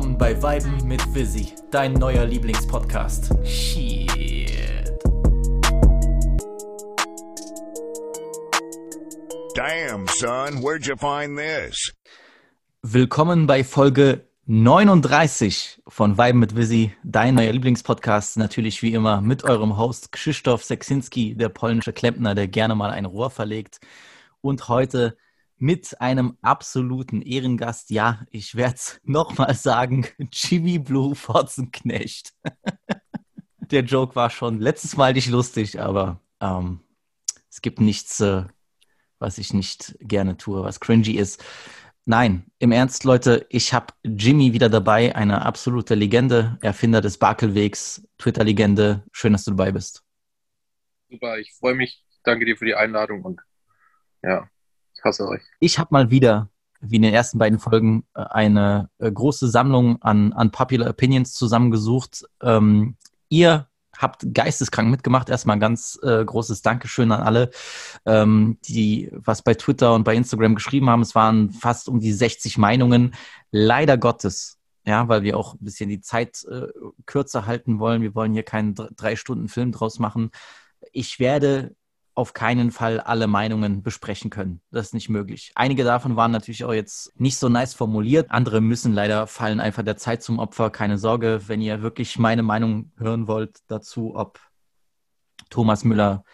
willkommen bei Weiben mit Visi, dein neuer Lieblingspodcast. Shit. Damn, son, where'd you find this? Willkommen bei Folge 39 von Weiben mit Visi, dein neuer Lieblingspodcast. Natürlich wie immer mit eurem Host Krzysztof Seksinski, der polnische Klempner, der gerne mal ein Rohr verlegt. Und heute mit einem absoluten Ehrengast. Ja, ich werde es nochmal sagen, Jimmy Blue Fotzenknecht. Der Joke war schon letztes Mal nicht lustig, aber ähm, es gibt nichts, äh, was ich nicht gerne tue, was cringy ist. Nein, im Ernst, Leute, ich habe Jimmy wieder dabei, eine absolute Legende, Erfinder des Bakelwegs, Twitter-Legende. Schön, dass du dabei bist. Super, ich freue mich. Danke dir für die Einladung und ja, ich hasse euch. Ich habe mal wieder, wie in den ersten beiden Folgen, äh, eine äh, große Sammlung an, an Popular Opinions zusammengesucht. Ähm, ihr habt geisteskrank mitgemacht. Erstmal ganz äh, großes Dankeschön an alle, ähm, die was bei Twitter und bei Instagram geschrieben haben. Es waren fast um die 60 Meinungen. Leider Gottes, ja, weil wir auch ein bisschen die Zeit äh, kürzer halten wollen. Wir wollen hier keinen drei Stunden Film draus machen. Ich werde auf keinen Fall alle Meinungen besprechen können. Das ist nicht möglich. Einige davon waren natürlich auch jetzt nicht so nice formuliert. Andere müssen leider fallen einfach der Zeit zum Opfer. Keine Sorge, wenn ihr wirklich meine Meinung hören wollt dazu, ob Thomas Müller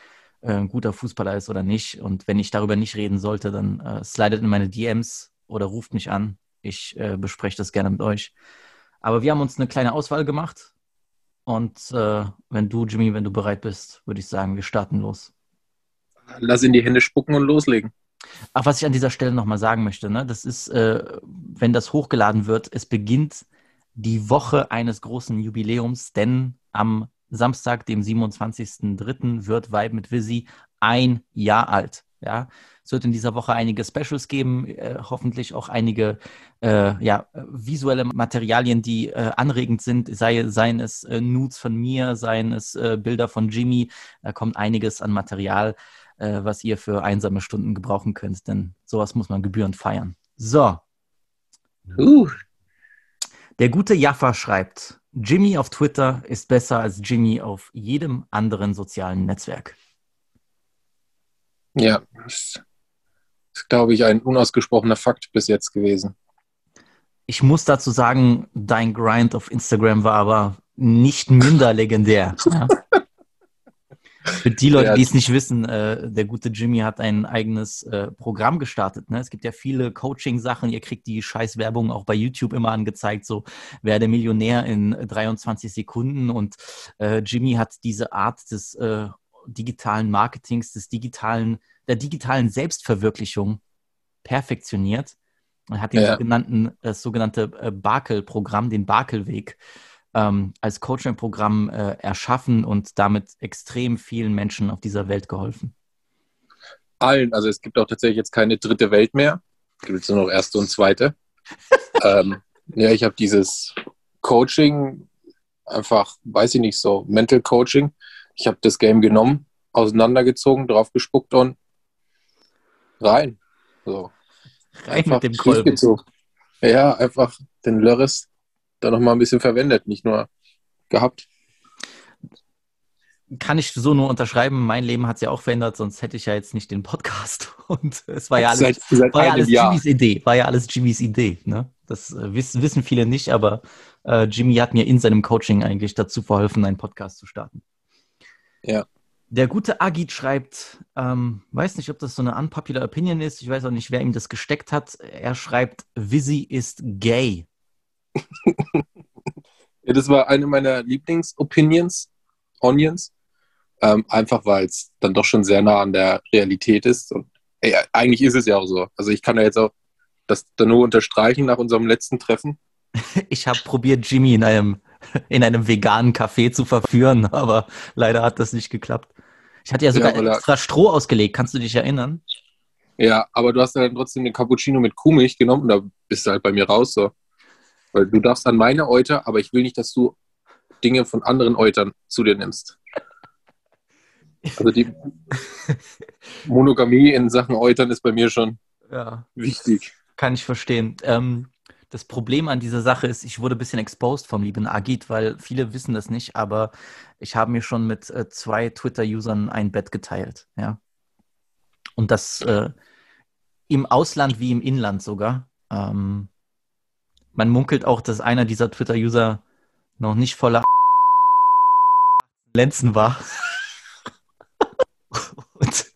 äh, ein guter Fußballer ist oder nicht. Und wenn ich darüber nicht reden sollte, dann äh, slidet in meine DMs oder ruft mich an. Ich äh, bespreche das gerne mit euch. Aber wir haben uns eine kleine Auswahl gemacht. Und äh, wenn du, Jimmy, wenn du bereit bist, würde ich sagen, wir starten los lass in die Hände spucken und loslegen. Ach, was ich an dieser Stelle nochmal sagen möchte, ne, das ist, äh, wenn das hochgeladen wird, es beginnt die Woche eines großen Jubiläums, denn am Samstag, dem 27.03., wird Vibe mit Visi ein Jahr alt. Ja, es wird in dieser Woche einige Specials geben, äh, hoffentlich auch einige äh, ja, visuelle Materialien, die äh, anregend sind, sei, seien es äh, Nudes von mir, seien es äh, Bilder von Jimmy. Da kommt einiges an Material äh, was ihr für einsame Stunden gebrauchen könnt, denn sowas muss man gebührend feiern. So. Uh. Der gute Jaffa schreibt, Jimmy auf Twitter ist besser als Jimmy auf jedem anderen sozialen Netzwerk. Ja, das ist, glaube ich, ein unausgesprochener Fakt bis jetzt gewesen. Ich muss dazu sagen, dein Grind auf Instagram war aber nicht minder legendär. Ja? Für die Leute, die es nicht wissen, äh, der gute Jimmy hat ein eigenes äh, Programm gestartet. Ne? Es gibt ja viele Coaching-Sachen. Ihr kriegt die Scheiß-Werbung auch bei YouTube immer angezeigt, so werde Millionär in 23 Sekunden. Und äh, Jimmy hat diese Art des äh, digitalen Marketings, des digitalen, der digitalen Selbstverwirklichung perfektioniert. Er hat den ja. sogenannten, das sogenannte äh, Bakel-Programm, den Bakelweg ähm, als Coaching-Programm äh, erschaffen und damit extrem vielen Menschen auf dieser Welt geholfen? Allen. Also es gibt auch tatsächlich jetzt keine dritte Welt mehr. Es gibt nur noch erste und zweite. ähm, ja, ich habe dieses Coaching einfach, weiß ich nicht, so Mental Coaching. Ich habe das Game genommen, auseinandergezogen, drauf gespuckt und rein. So. Rein einfach mit dem Kolben. Ja, einfach den Lörres da nochmal ein bisschen verwendet, nicht nur gehabt. Kann ich so nur unterschreiben. Mein Leben hat es ja auch verändert, sonst hätte ich ja jetzt nicht den Podcast. Und es war ja alles, seit, seit war ja alles Jimmys Idee. War ja alles Jimmys Idee. Ne? Das äh, wissen, wissen viele nicht, aber äh, Jimmy hat mir in seinem Coaching eigentlich dazu verholfen, einen Podcast zu starten. Ja. Der gute Agit schreibt, ähm, weiß nicht, ob das so eine unpopular Opinion ist, ich weiß auch nicht, wer ihm das gesteckt hat. Er schreibt, Visi ist gay ja, das war eine meiner Lieblingsopinions, Onions. Ähm, einfach weil es dann doch schon sehr nah an der Realität ist. Und ey, eigentlich ist es ja auch so. Also ich kann ja jetzt auch das dann nur unterstreichen nach unserem letzten Treffen. Ich habe probiert, Jimmy in einem, in einem veganen Café zu verführen, aber leider hat das nicht geklappt. Ich hatte ja sogar ja, extra Stroh ausgelegt, kannst du dich erinnern? Ja, aber du hast dann trotzdem den Cappuccino mit Kuhmilch genommen und da bist du halt bei mir raus so. Weil du darfst an meine Euter, aber ich will nicht, dass du Dinge von anderen Eutern zu dir nimmst. Also die Monogamie in Sachen Eutern ist bei mir schon ja, wichtig. Kann ich verstehen. Ähm, Das Problem an dieser Sache ist, ich wurde ein bisschen exposed vom lieben Agit, weil viele wissen das nicht, aber ich habe mir schon mit äh, zwei Twitter-Usern ein Bett geteilt, ja. Und das äh, im Ausland wie im Inland sogar. Ähm, man munkelt auch, dass einer dieser Twitter-User noch nicht voller Lenzen war. Und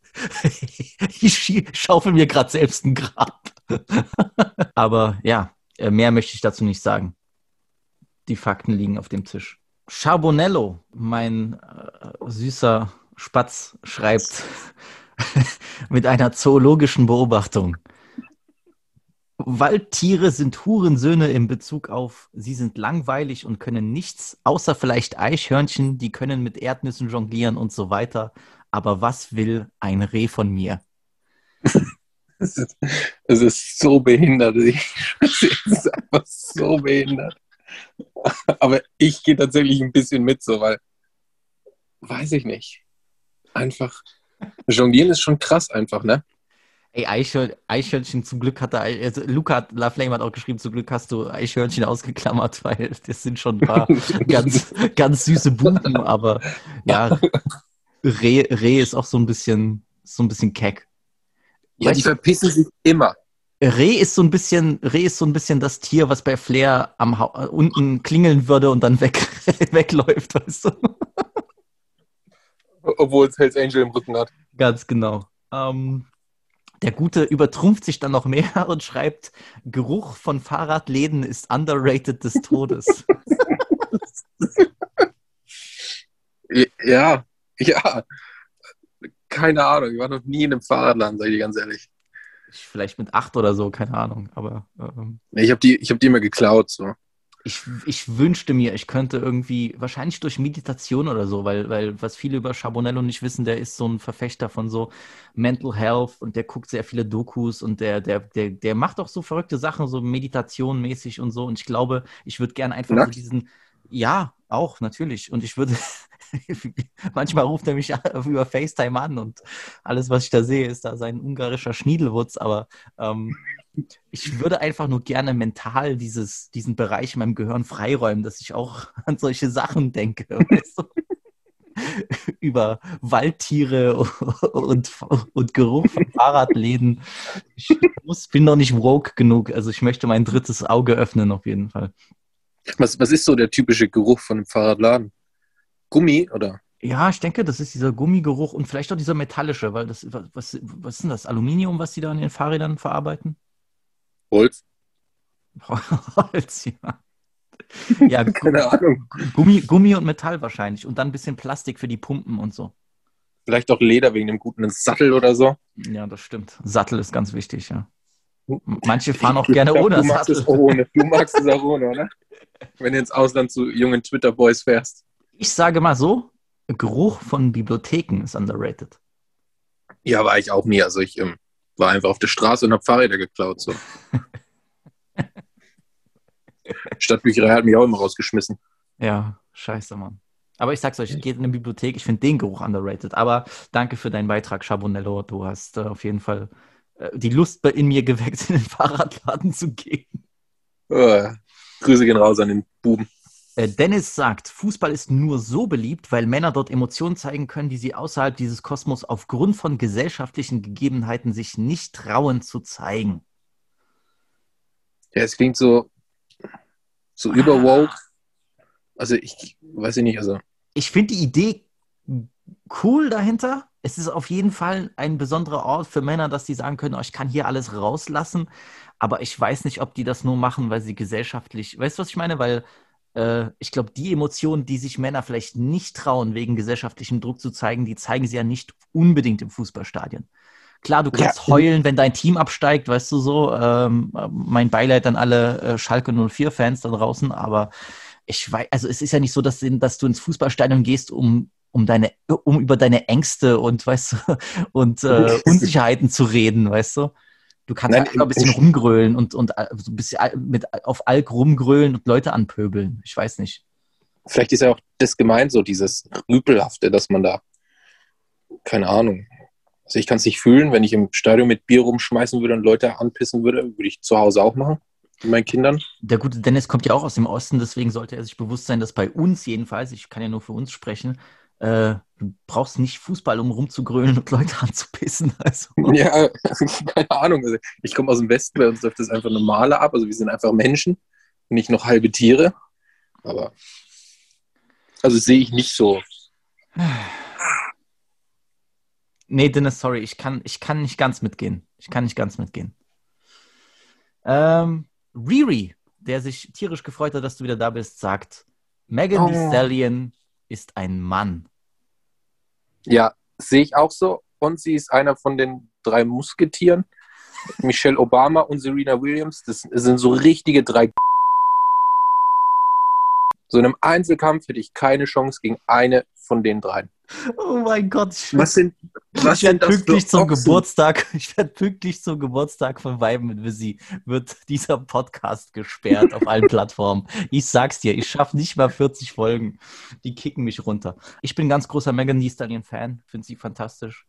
ich schaufel mir gerade selbst ein Grab. Aber ja, äh, mehr möchte ich dazu nicht sagen. Die Fakten liegen auf dem Tisch. Charbonello, mein äh, süßer Spatz, schreibt mit einer zoologischen Beobachtung. Waldtiere sind Hurensöhne in Bezug auf, sie sind langweilig und können nichts, außer vielleicht Eichhörnchen, die können mit Erdnüssen jonglieren und so weiter. Aber was will ein Reh von mir? Es ist, ist so behindert. es ist einfach so behindert. Aber ich gehe tatsächlich ein bisschen mit, so, weil, weiß ich nicht. Einfach, jonglieren ist schon krass einfach, ne? Ey, Eichhörn, Eichhörnchen, zum Glück hat er, also Luca Laflame hat auch geschrieben, zum Glück hast du Eichhörnchen ausgeklammert, weil das sind schon ein paar ganz, ganz süße Buben, aber ja, Reh, Reh ist auch so ein bisschen, so ein bisschen keck. Ja, die verpissen sich immer. Reh ist so ein bisschen, Reh ist so ein bisschen das Tier, was bei Flair am ha unten klingeln würde und dann weg, wegläuft, weißt du? Obwohl es Hells Angel im Rücken hat. Ganz genau. Ähm, der Gute übertrumpft sich dann noch mehr und schreibt, Geruch von Fahrradläden ist underrated des Todes. ja, ja. Keine Ahnung, ich war noch nie in einem Fahrradladen, sag ich dir ganz ehrlich. Vielleicht mit acht oder so, keine Ahnung. Aber ähm, ich habe die, hab die immer geklaut. So ich, ich wünschte mir, ich könnte irgendwie, wahrscheinlich durch Meditation oder so, weil, weil was viele über Charbonello nicht wissen, der ist so ein Verfechter von so Mental Health und der guckt sehr viele Dokus und der, der, der, der macht auch so verrückte Sachen, so Meditation mäßig und so. Und ich glaube, ich würde gerne einfach so diesen, ja, auch, natürlich. Und ich würde, manchmal ruft er mich über FaceTime an und alles, was ich da sehe, ist da sein ungarischer Schniedelwutz, aber ähm, ich würde einfach nur gerne mental dieses, diesen Bereich in meinem Gehirn freiräumen, dass ich auch an solche Sachen denke. Weißt du? Über Waldtiere und, und Geruch von Fahrradläden. Ich muss, bin noch nicht woke genug. Also ich möchte mein drittes Auge öffnen auf jeden Fall. Was, was ist so der typische Geruch von einem Fahrradladen? Gummi oder? Ja, ich denke, das ist dieser Gummigeruch und vielleicht auch dieser metallische, weil das, was, was ist denn das? Aluminium, was die da an den Fahrrädern verarbeiten? Holz. Holz, ja. Ja, Keine Ahnung. Gummi, Gummi und Metall wahrscheinlich und dann ein bisschen Plastik für die Pumpen und so. Vielleicht auch Leder wegen einem guten Sattel oder so. Ja, das stimmt. Sattel ist ganz wichtig, ja. Manche fahren auch gerne glaub, ohne du magst Sattel. Es auch ohne. Du magst es auch ohne, oder? Wenn du ins Ausland zu jungen Twitter-Boys fährst. Ich sage mal so, Geruch von Bibliotheken ist underrated. Ja, war ich auch nie. Also ich ähm, war einfach auf der Straße und habe Fahrräder geklaut. So. Stadtbücherei hat mich auch immer rausgeschmissen. Ja, scheiße, Mann. Aber ich sag's euch, geht in eine Bibliothek, ich finde den Geruch underrated. Aber danke für deinen Beitrag, Chabonello. Du hast äh, auf jeden Fall äh, die Lust in mir geweckt, in den Fahrradladen zu gehen. Oh, Grüße gehen raus an den Buben. Äh, Dennis sagt, Fußball ist nur so beliebt, weil Männer dort Emotionen zeigen können, die sie außerhalb dieses Kosmos aufgrund von gesellschaftlichen Gegebenheiten sich nicht trauen zu zeigen. Ja, es klingt so, so ah. überwoke. Also ich weiß nicht, also. Ich finde die Idee cool dahinter. Es ist auf jeden Fall ein besonderer Ort für Männer, dass sie sagen können, oh, ich kann hier alles rauslassen. Aber ich weiß nicht, ob die das nur machen, weil sie gesellschaftlich, weißt du, was ich meine? Weil ich glaube, die Emotionen, die sich Männer vielleicht nicht trauen, wegen gesellschaftlichem Druck zu zeigen, die zeigen sie ja nicht unbedingt im Fußballstadion. Klar, du kannst ja. heulen, wenn dein Team absteigt, weißt du so. Ähm, mein Beileid an alle äh, Schalke 04-Fans da draußen, aber ich weiß, also es ist ja nicht so, dass, dass du ins Fußballstadion gehst, um, um deine, um über deine Ängste und weißt du, und äh, Unsicherheiten zu reden, weißt du. Du kannst Nein, einfach ein bisschen rumgrölen und, und äh, so ein bisschen mit, auf Alk rumgrölen und Leute anpöbeln. Ich weiß nicht. Vielleicht ist ja auch das gemeint, so dieses Rüpelhafte, dass man da, keine Ahnung. Also ich kann es nicht fühlen, wenn ich im Stadion mit Bier rumschmeißen würde und Leute anpissen würde, würde ich zu Hause auch machen. meinen Kindern. Der gute Dennis kommt ja auch aus dem Osten, deswegen sollte er sich bewusst sein, dass bei uns jedenfalls, ich kann ja nur für uns sprechen, äh, du brauchst nicht Fußball, um rumzugrölen und Leute anzupissen. Also. Ja, keine Ahnung. Also ich komme aus dem Westen, bei uns läuft das einfach normaler ab. Also wir sind einfach Menschen, nicht noch halbe Tiere. Aber also sehe ich nicht so. Nee, Dennis, sorry, ich kann, ich kann nicht ganz mitgehen. Ich kann nicht ganz mitgehen. Ähm, Riri, der sich tierisch gefreut hat, dass du wieder da bist, sagt, Megan Thee Oh. Stallion ist ein Mann. Ja, sehe ich auch so. Und sie ist einer von den drei Musketieren. Michelle Obama und Serena Williams, das sind so richtige drei. So in einem Einzelkampf hätte ich keine Chance gegen eine von den dreien. Oh mein Gott, ich, Was sind, was ich werde pünktlich zum Ochsen? Geburtstag, ich werde pünktlich zum Geburtstag von Weiben mit Visi, wird dieser Podcast gesperrt auf allen Plattformen. Ich sag's dir, ich schaffe nicht mal 40 Folgen. Die kicken mich runter. Ich bin ein ganz großer Megan Thee Stallion Fan, finde sie fantastisch.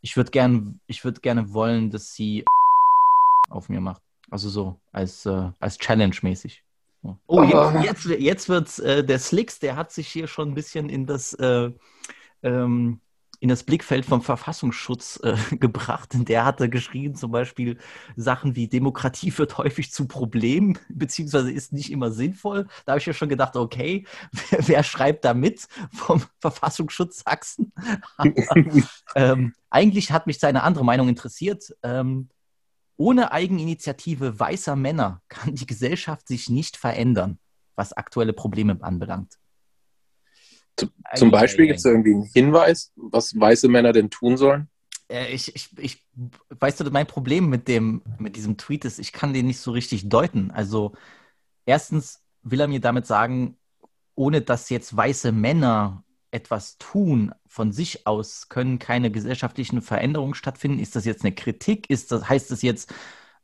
Ich würde gern, ich würde gerne wollen, dass sie auf mir macht. Also so als, äh, als Challenge mäßig. Oh, jetzt, jetzt, jetzt wird's äh, der Slicks, der hat sich hier schon ein bisschen in das äh, ähm, in das Blickfeld vom Verfassungsschutz äh, gebracht. Der hatte geschrieben zum Beispiel Sachen wie Demokratie wird häufig zu Problem, beziehungsweise ist nicht immer sinnvoll. Da habe ich ja schon gedacht, okay, wer, wer schreibt da mit vom Verfassungsschutz Sachsen? Aber, ähm, eigentlich hat mich seine andere Meinung interessiert. Ähm, ohne Eigeninitiative weißer Männer kann die Gesellschaft sich nicht verändern, was aktuelle Probleme anbelangt. Zum Beispiel Ei, ei, gibt es da irgendwie einen Hinweis, was weiße Männer denn tun sollen? Äh, ich, ich, ich, weißt du, mein Problem mit dem, mit diesem Tweet ist, ich kann den nicht so richtig deuten. Also, erstens will er mir damit sagen, ohne dass jetzt weiße Männer etwas tun von sich aus, können keine gesellschaftlichen Veränderungen stattfinden. Ist das jetzt eine Kritik? Ist das, heißt das jetzt,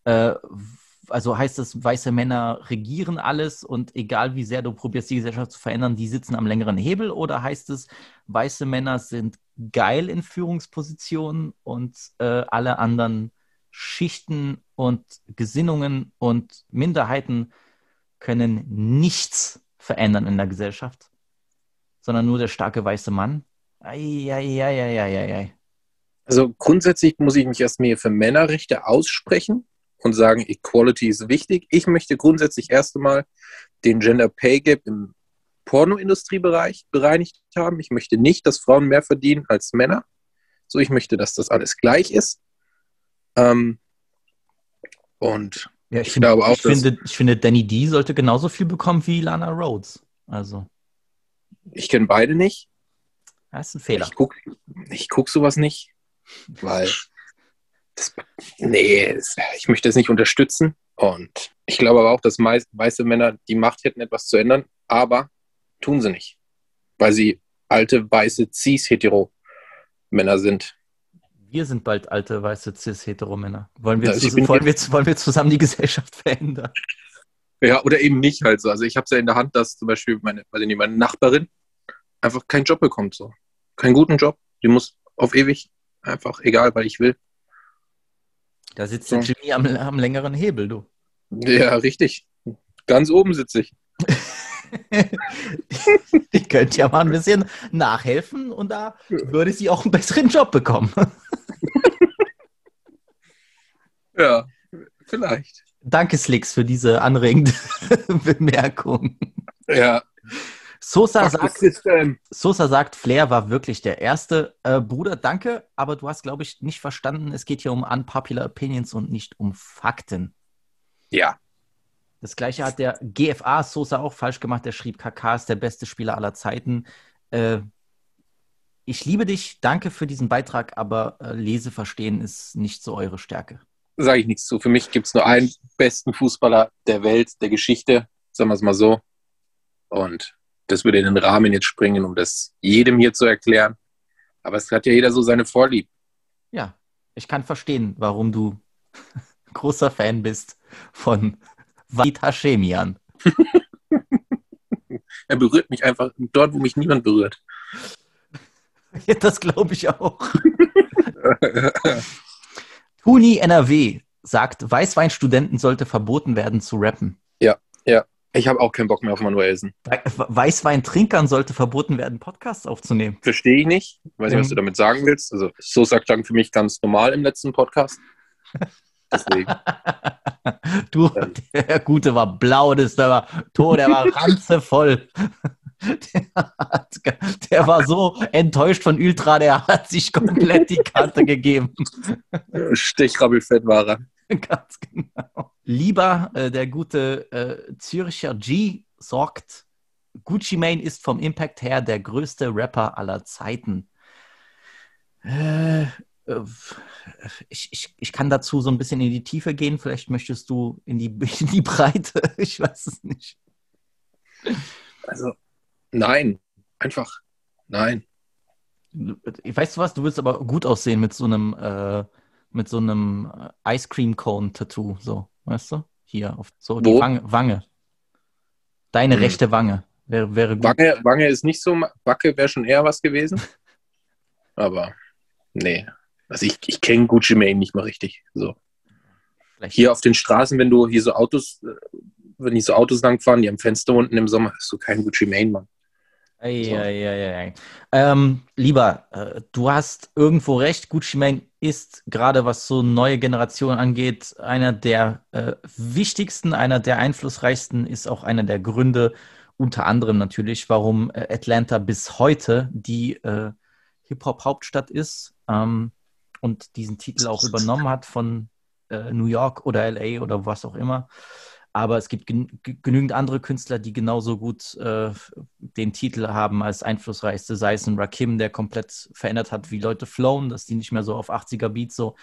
äh, also heißt das, weiße Männer regieren alles und egal wie sehr du probierst, die Gesellschaft zu verändern, die sitzen am längeren Hebel? Oder heißt es, weiße Männer sind geil in Führungspositionen und äh, alle anderen Schichten und Gesinnungen und Minderheiten können nichts verändern in der Gesellschaft, sondern nur der starke weiße Mann? Eieieiei. Also grundsätzlich muss ich mich erstmal für Männerrechte aussprechen und sagen, Equality ist wichtig. Ich möchte grundsätzlich erst einmal den Gender Pay Gap im Pornoindustriebereich bereinigt haben. Ich möchte nicht, dass Frauen mehr verdienen als Männer. So, ich möchte, dass das alles gleich ist. Ähm, und Ja, ich, Ich finde, glaube auch, ich, finde, ich finde, Danny D sollte genauso viel bekommen wie Lana Rhodes. Also, ich kenne beide nicht. das ist ein Fehler. Ich gucke ich guck sowas nicht, weil das, nee, es- ich möchte das nicht unterstützen. Und ich glaube aber auch, dass weiße Männer die Macht hätten, etwas zu ändern, aber tun sie nicht, weil sie alte, weiße, cis-hetero-Männer sind. Wir sind bald alte, weiße, cis-hetero-Männer. Wollen, wir Also wollen, wir, wollen wir zusammen die Gesellschaft verändern? Ja, oder eben nicht halt so. Also ich habe es ja in der Hand, dass zum Beispiel meine, nicht, meine Nachbarin einfach keinen Job bekommt. So. Keinen guten Job. Die muss auf ewig einfach, egal, weil ich will. Da sitzt So. der Jimmy am, am längeren Hebel, du. Ja, richtig. Ganz oben sitze ich. ich könnte ja mal ein bisschen nachhelfen und da würde sie auch einen besseren Job bekommen. Ja, vielleicht. Danke, Slicks, für diese anregende Bemerkung. Ja. Sosa sagt. Sosa sagt, Flair war wirklich der erste. Äh, Bruder, danke, aber du hast, glaube ich, nicht verstanden, es geht hier um unpopular opinions und nicht um Fakten. Ja. Das gleiche hat der GFA Sosa auch falsch gemacht. Der schrieb, KK ist der beste Spieler aller Zeiten. Äh, ich liebe dich, danke für diesen Beitrag, aber äh, Leseverstehen ist nicht so eure Stärke. Sage ich nichts zu. Für mich gibt es nur einen besten Fußballer der Welt, der Geschichte, sagen wir es mal so. Und das würde in den Rahmen jetzt springen, um das jedem hier zu erklären. Aber es hat ja jeder so seine Vorlieben. Ja, ich kann verstehen, warum du großer Fan bist von Walid Hashemian. Er berührt mich einfach dort, wo mich niemand berührt. Das glaube ich auch. Tuni NRW sagt, Weißweinstudenten sollte verboten werden zu rappen. Ja, ja. Ich habe auch keinen Bock mehr auf Manuelsen. Weißweintrinkern sollte verboten werden, Podcasts aufzunehmen. Verstehe ich nicht. Weiß nicht, was Mhm. du damit sagen willst. Also, so sagt klang für mich ganz normal im letzten Podcast. Deswegen. Du, der Gute war blau, das, der war tot, der war ranzevoll. Der, hat, der war so enttäuscht von Ultra, der hat sich komplett die Karte gegeben. Stechrabbelfett war er. Ganz genau. Lieber äh, der gute äh, Zürcher G sorgt, Gucci Mane ist vom Impact her der größte Rapper aller Zeiten. Äh, äh, ich, ich, ich kann dazu so ein bisschen in die Tiefe gehen. Vielleicht möchtest du in die, in die Breite. Ich weiß es nicht. Also, nein. Einfach nein. Weißt du was? Du willst aber gut aussehen mit so einem, äh, mit so einem Ice Cream Cone Tattoo. So, weißt du? Hier, auf so die? Wange. Wange. Deine Hm. rechte Wange. Wäre, wäre gut. Wange, Wange ist nicht so, Backe wäre schon eher was gewesen. Aber nee. Also ich, ich kenne Gucci Mane nicht mal richtig. So. Vielleicht- Hier auf den Straßen, wenn du hier so Autos, äh, wenn die so Autos langfahren, die am Fenster unten im Sommer, hast du keinen Gucci Mane, Mann. Ei, ei, ei, ei. Ähm, lieber, äh, du hast irgendwo recht. Gucci Mane ist gerade, was so neue Generation angeht, einer der äh, wichtigsten, einer der einflussreichsten, ist auch einer der Gründe, unter anderem natürlich, warum äh, Atlanta bis heute die äh, Hip-Hop-Hauptstadt ist ähm, und diesen Titel auch übernommen hat von äh, New York oder LA oder was auch immer. Aber es gibt genügend andere Künstler, die genauso gut äh, den Titel haben als einflussreichste, sei es ein Rakim, der komplett verändert hat, wie Leute flowen, dass die nicht mehr so auf 80er Beats so,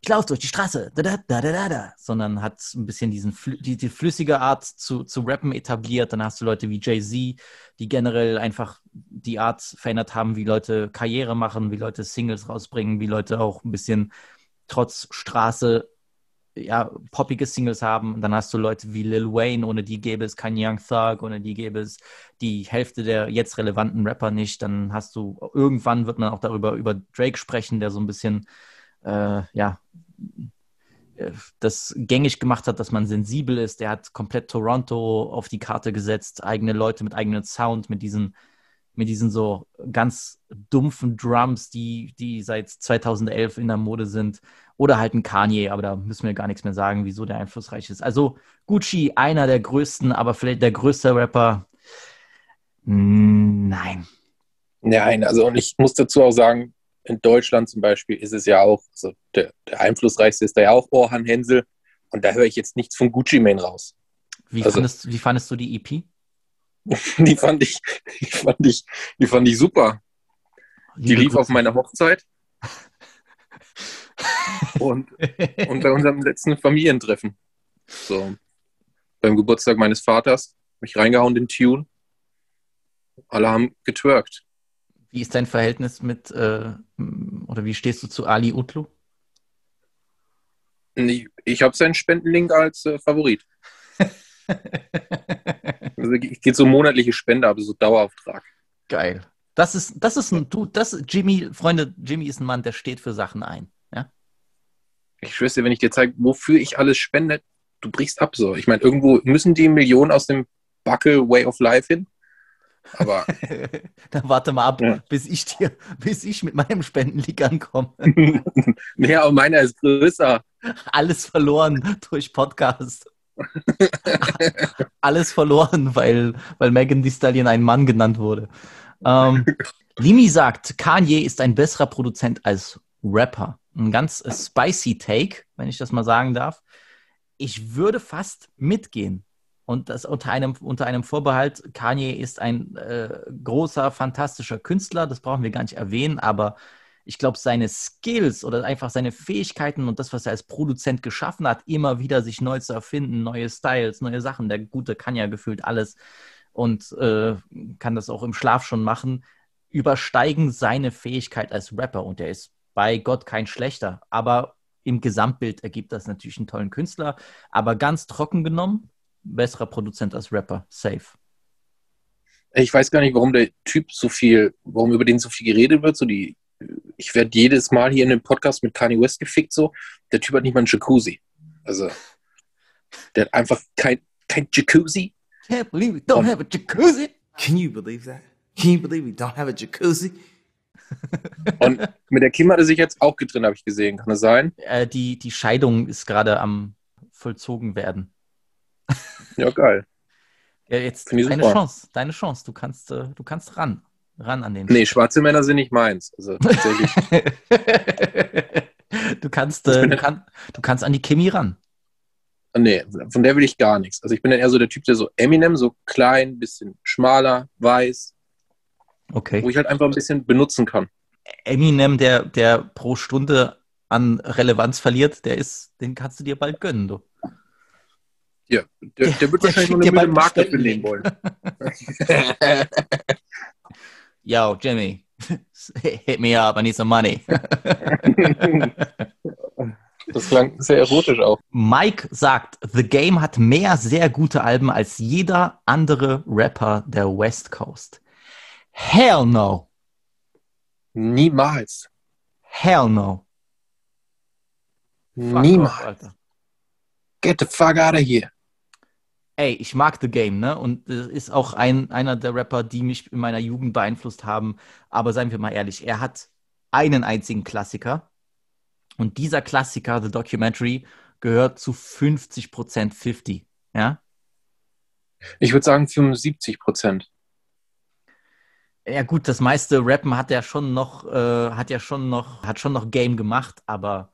ich laufe durch die Straße, da, da, da, sondern hat ein bisschen diesen die, die flüssige Art zu, zu rappen etabliert. Dann hast du Leute wie Jay-Z, die generell einfach die Art verändert haben, wie Leute Karriere machen, wie Leute Singles rausbringen, wie Leute auch ein bisschen trotz Straße ja, poppige Singles haben. Und dann hast du Leute wie Lil Wayne, ohne die gäbe es keinen Young Thug, ohne die gäbe es die Hälfte der jetzt relevanten Rapper nicht. Dann hast du, irgendwann wird man auch darüber über Drake sprechen, der so ein bisschen, äh, ja, äh, das gängig gemacht hat, dass man sensibel ist. Der hat komplett Toronto auf die Karte gesetzt, eigene Leute mit eigenem Sound, mit diesen, mit diesen so ganz dumpfen Drums, die, die seit 2011 in der Mode sind. Oder halt ein Kanye, aber da müssen wir gar nichts mehr sagen, wieso der einflussreich ist. Also Gucci, einer der größten, aber vielleicht der größte Rapper. Mm, Nein. Nein, also und ich muss dazu auch sagen, in Deutschland zum Beispiel ist es ja auch, also der, der einflussreichste ist da ja auch Orhan Hensel und da höre ich jetzt nichts von Gucci Mane raus. Wie, Also- fandest, wie fandest du die EP? Die fand ich, die fand ich, die fand ich super. Die lief auf meiner Hochzeit und, und bei unserem letzten Familientreffen. So, beim Geburtstag meines Vaters, mich reingehauen den Tune. Alle haben getwerkt. Wie ist dein Verhältnis mit, äh, oder wie stehst du zu Ali Utlu? Ich, ich habe seinen Spendenlink als äh, Favorit. Also ich gehe so monatliche Spende, aber so Dauerauftrag. Geil. Das ist, das ist ein, du, das, Jimmy, Freunde, Jimmy ist ein Mann, der steht für Sachen ein. Ja? Ich schwör's dir, wenn ich dir zeige, wofür ich alles spende, du brichst ab so. Ich meine, irgendwo müssen die Millionen aus dem Buckle Way of Life hin. Aber Dann warte mal ab, Ja. bis ich dir, bis ich mit meinem Spendenlieg ankomme. nee, aber meiner ist größer. Alles verloren durch Podcast. Alles verloren, weil, weil Megan Thee Stallion ein Mann genannt wurde. Ähm, Limi sagt, Kanye ist ein besserer Produzent als Rapper. Ein ganz spicy Take, wenn ich das mal sagen darf. Ich würde fast mitgehen. Und das unter einem, unter einem Vorbehalt, Kanye ist ein äh, großer, fantastischer Künstler, das brauchen wir gar nicht erwähnen, aber ich glaube, seine Skills oder einfach seine Fähigkeiten und das, was er als Produzent geschaffen hat, immer wieder sich neu zu erfinden, neue Styles, neue Sachen. Der Gute kann ja gefühlt alles und äh, kann das auch im Schlaf schon machen, übersteigen seine Fähigkeit als Rapper. Und er ist bei Gott kein schlechter. Aber im Gesamtbild ergibt das natürlich einen tollen Künstler. Aber ganz trocken genommen, besserer Produzent als Rapper. Safe. Ich weiß gar nicht, warum der Typ so viel, warum über den so viel geredet wird. So die, ich werde jedes Mal hier in dem Podcast mit Kanye West gefickt. So, der Typ hat nicht mal einen Jacuzzi. Also, der hat einfach kein, kein Jacuzzi. Can't believe we don't have a jacuzzi. Can you believe that? Can you believe we don't have a jacuzzi? Und mit der Kim hat er sich jetzt auch getrennt, habe ich gesehen. Kann das sein? Äh, die, die Scheidung ist gerade am vollzogen werden. Ja, geil. Ja, jetzt deine super. Chance, deine Chance. Du kannst, äh, du kannst ran. Ran an den. Nee, schwarze Männer sind nicht meins. Also tatsächlich. du kannst, Ich äh, du, kann, du kannst an die Kimi ran. nee, von der will ich gar nichts. Also ich bin dann eher so der Typ, der so Eminem, so klein, bisschen schmaler, weiß, Okay. wo ich halt einfach ein bisschen benutzen kann. Eminem, der, der pro Stunde an Relevanz verliert, der ist, den kannst du dir bald gönnen, du. Ja, der, der wird Der wahrscheinlich noch schickt dir eine Million bald Mark dafür nehmen wollen. Yo, Jimmy, hit me up, I need some money. Das klang sehr erotisch auch. Mike sagt, The Game hat mehr sehr gute Alben als jeder andere Rapper der West Coast. Hell no. Niemals. Hell no. Fuck Niemals. off. Get the fuck out of here. Ey, ich mag The Game, ne? Und das ist auch ein, einer der Rapper, die mich in meiner Jugend beeinflusst haben. Aber seien wir mal ehrlich, er hat einen einzigen Klassiker. Und dieser Klassiker, The Documentary, gehört zu 50% 50. Ja? Ich würde sagen 75 Prozent. Ja gut, das meiste Rappen hat ja schon noch, äh, hat ja schon noch, hat schon noch Game gemacht, aber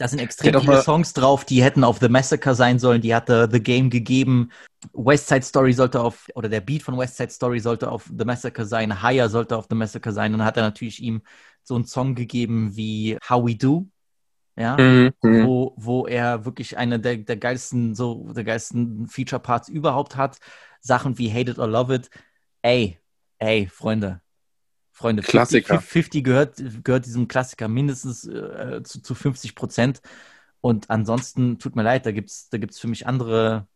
da sind extrem viele mal- Songs drauf, die hätten auf The Massacre sein sollen, die hatte The Game gegeben. West Side Story sollte auf, oder der Beat von West Side Story sollte auf The Massacre sein, Higher sollte auf The Massacre sein und dann hat er natürlich ihm so einen Song gegeben wie How We Do, ja, Mhm. mhm. wo, wo er wirklich eine der, der geilsten, so der geilsten Feature-Parts überhaupt hat. Sachen wie Hate It or Love It. Ey, ey, Freunde. Freunde, 50, Klassiker. 50 gehört, gehört diesem Klassiker mindestens äh, zu, zu 50 Prozent. Und ansonsten, tut mir leid, da gibt's da gibt's für mich andere,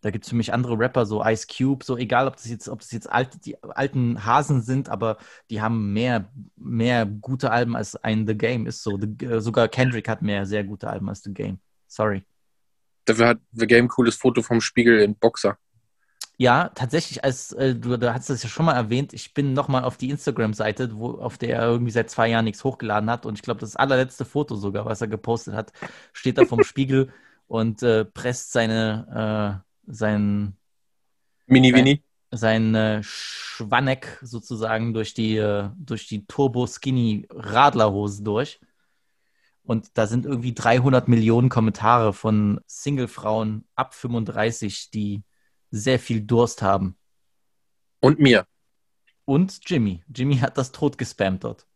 da gibt's für mich andere Rapper, so Ice Cube, so egal, ob das jetzt, ob das jetzt alte, die alten Hasen sind, aber die haben mehr, mehr gute Alben als ein The Game, ist so. The, äh, sogar Kendrick hat mehr sehr gute Alben als The Game. Sorry. Dafür hat The Game cooles Foto vom Spiegel in Boxer. Ja, tatsächlich, als äh, du, du hast das ja schon mal erwähnt, ich bin nochmal auf die Instagram-Seite, wo, auf der er irgendwie seit zwei Jahren nichts hochgeladen hat. Und ich glaube, das allerletzte Foto sogar, was er gepostet hat, steht da vom Spiegel und äh, presst seine, äh, sein, Mini Winnie. sein äh, Schwanneck sozusagen durch die, äh, durch die Turbo-Skinny-Radlerhose durch. Und da sind irgendwie 300 Millionen Kommentare von Single-Frauen ab 35, die sehr viel Durst haben. Und mir. Und Jimmy. Jimmy hat das tot gespammt dort.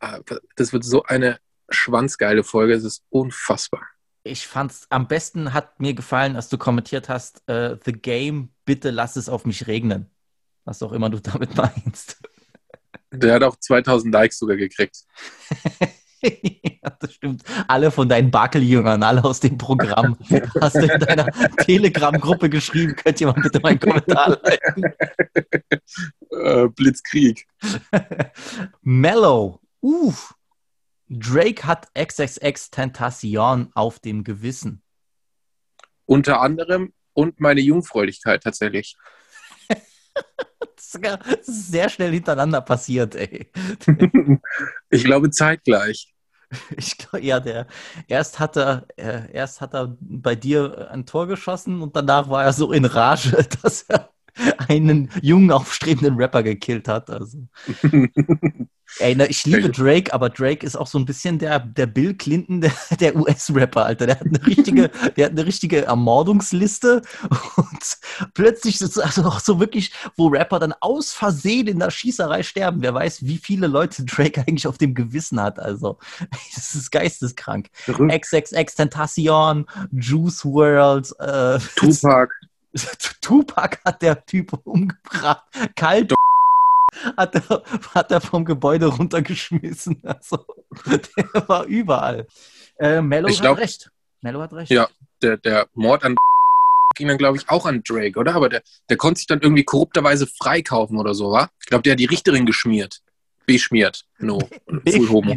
Ah, Das wird so eine schwanzgeile Folge. Es ist unfassbar. Ich fand's am besten hat mir gefallen, als du kommentiert hast, äh, The Game, bitte lass es auf mich regnen. Was auch immer du damit meinst. Der hat auch 2000 Likes sogar gekriegt. ja, das stimmt. Alle von deinen Bakeljüngern, alle aus dem Programm, hast du in deiner Telegram-Gruppe geschrieben, könnt ihr mal bitte meinen Kommentar liken. Äh, Blitzkrieg. Mellow. Uff. Drake hat XXX Tentacion auf dem Gewissen. Unter anderem und meine Jungfräulichkeit tatsächlich. Ist, sehr schnell hintereinander passiert, ey. Ich glaube zeitgleich. Ich glaube, ja, der erst hat er, äh, erst hat er bei dir ein Tor geschossen und danach war er so in Rage, dass er einen jungen, aufstrebenden Rapper gekillt hat. Also. Ey, ne, ich liebe Drake, aber Drake ist auch so ein bisschen der, der Bill Clinton der, der US-Rapper, Alter. Der hat eine richtige, der hat eine richtige Ermordungsliste und plötzlich ist es also auch so wirklich, wo Rapper dann aus Versehen in der Schießerei sterben. Wer weiß, wie viele Leute Drake eigentlich auf dem Gewissen hat. Also, das ist geisteskrank. XXX Tentacion, Juice World, äh, Tupac. Tupac hat der Typ umgebracht. Kalt hat er, hat er vom Gebäude runtergeschmissen. Also, der war überall. Äh, Mello Ich hat glaub- recht. Mello hat recht. Ja. Der, der Mord an ging dann, glaube ich, auch an Drake, oder? Aber der, der konnte sich dann irgendwie korrupterweise freikaufen oder so, wa? Ich glaube, der hat die Richterin geschmiert. Beschmiert. No. Full Homo.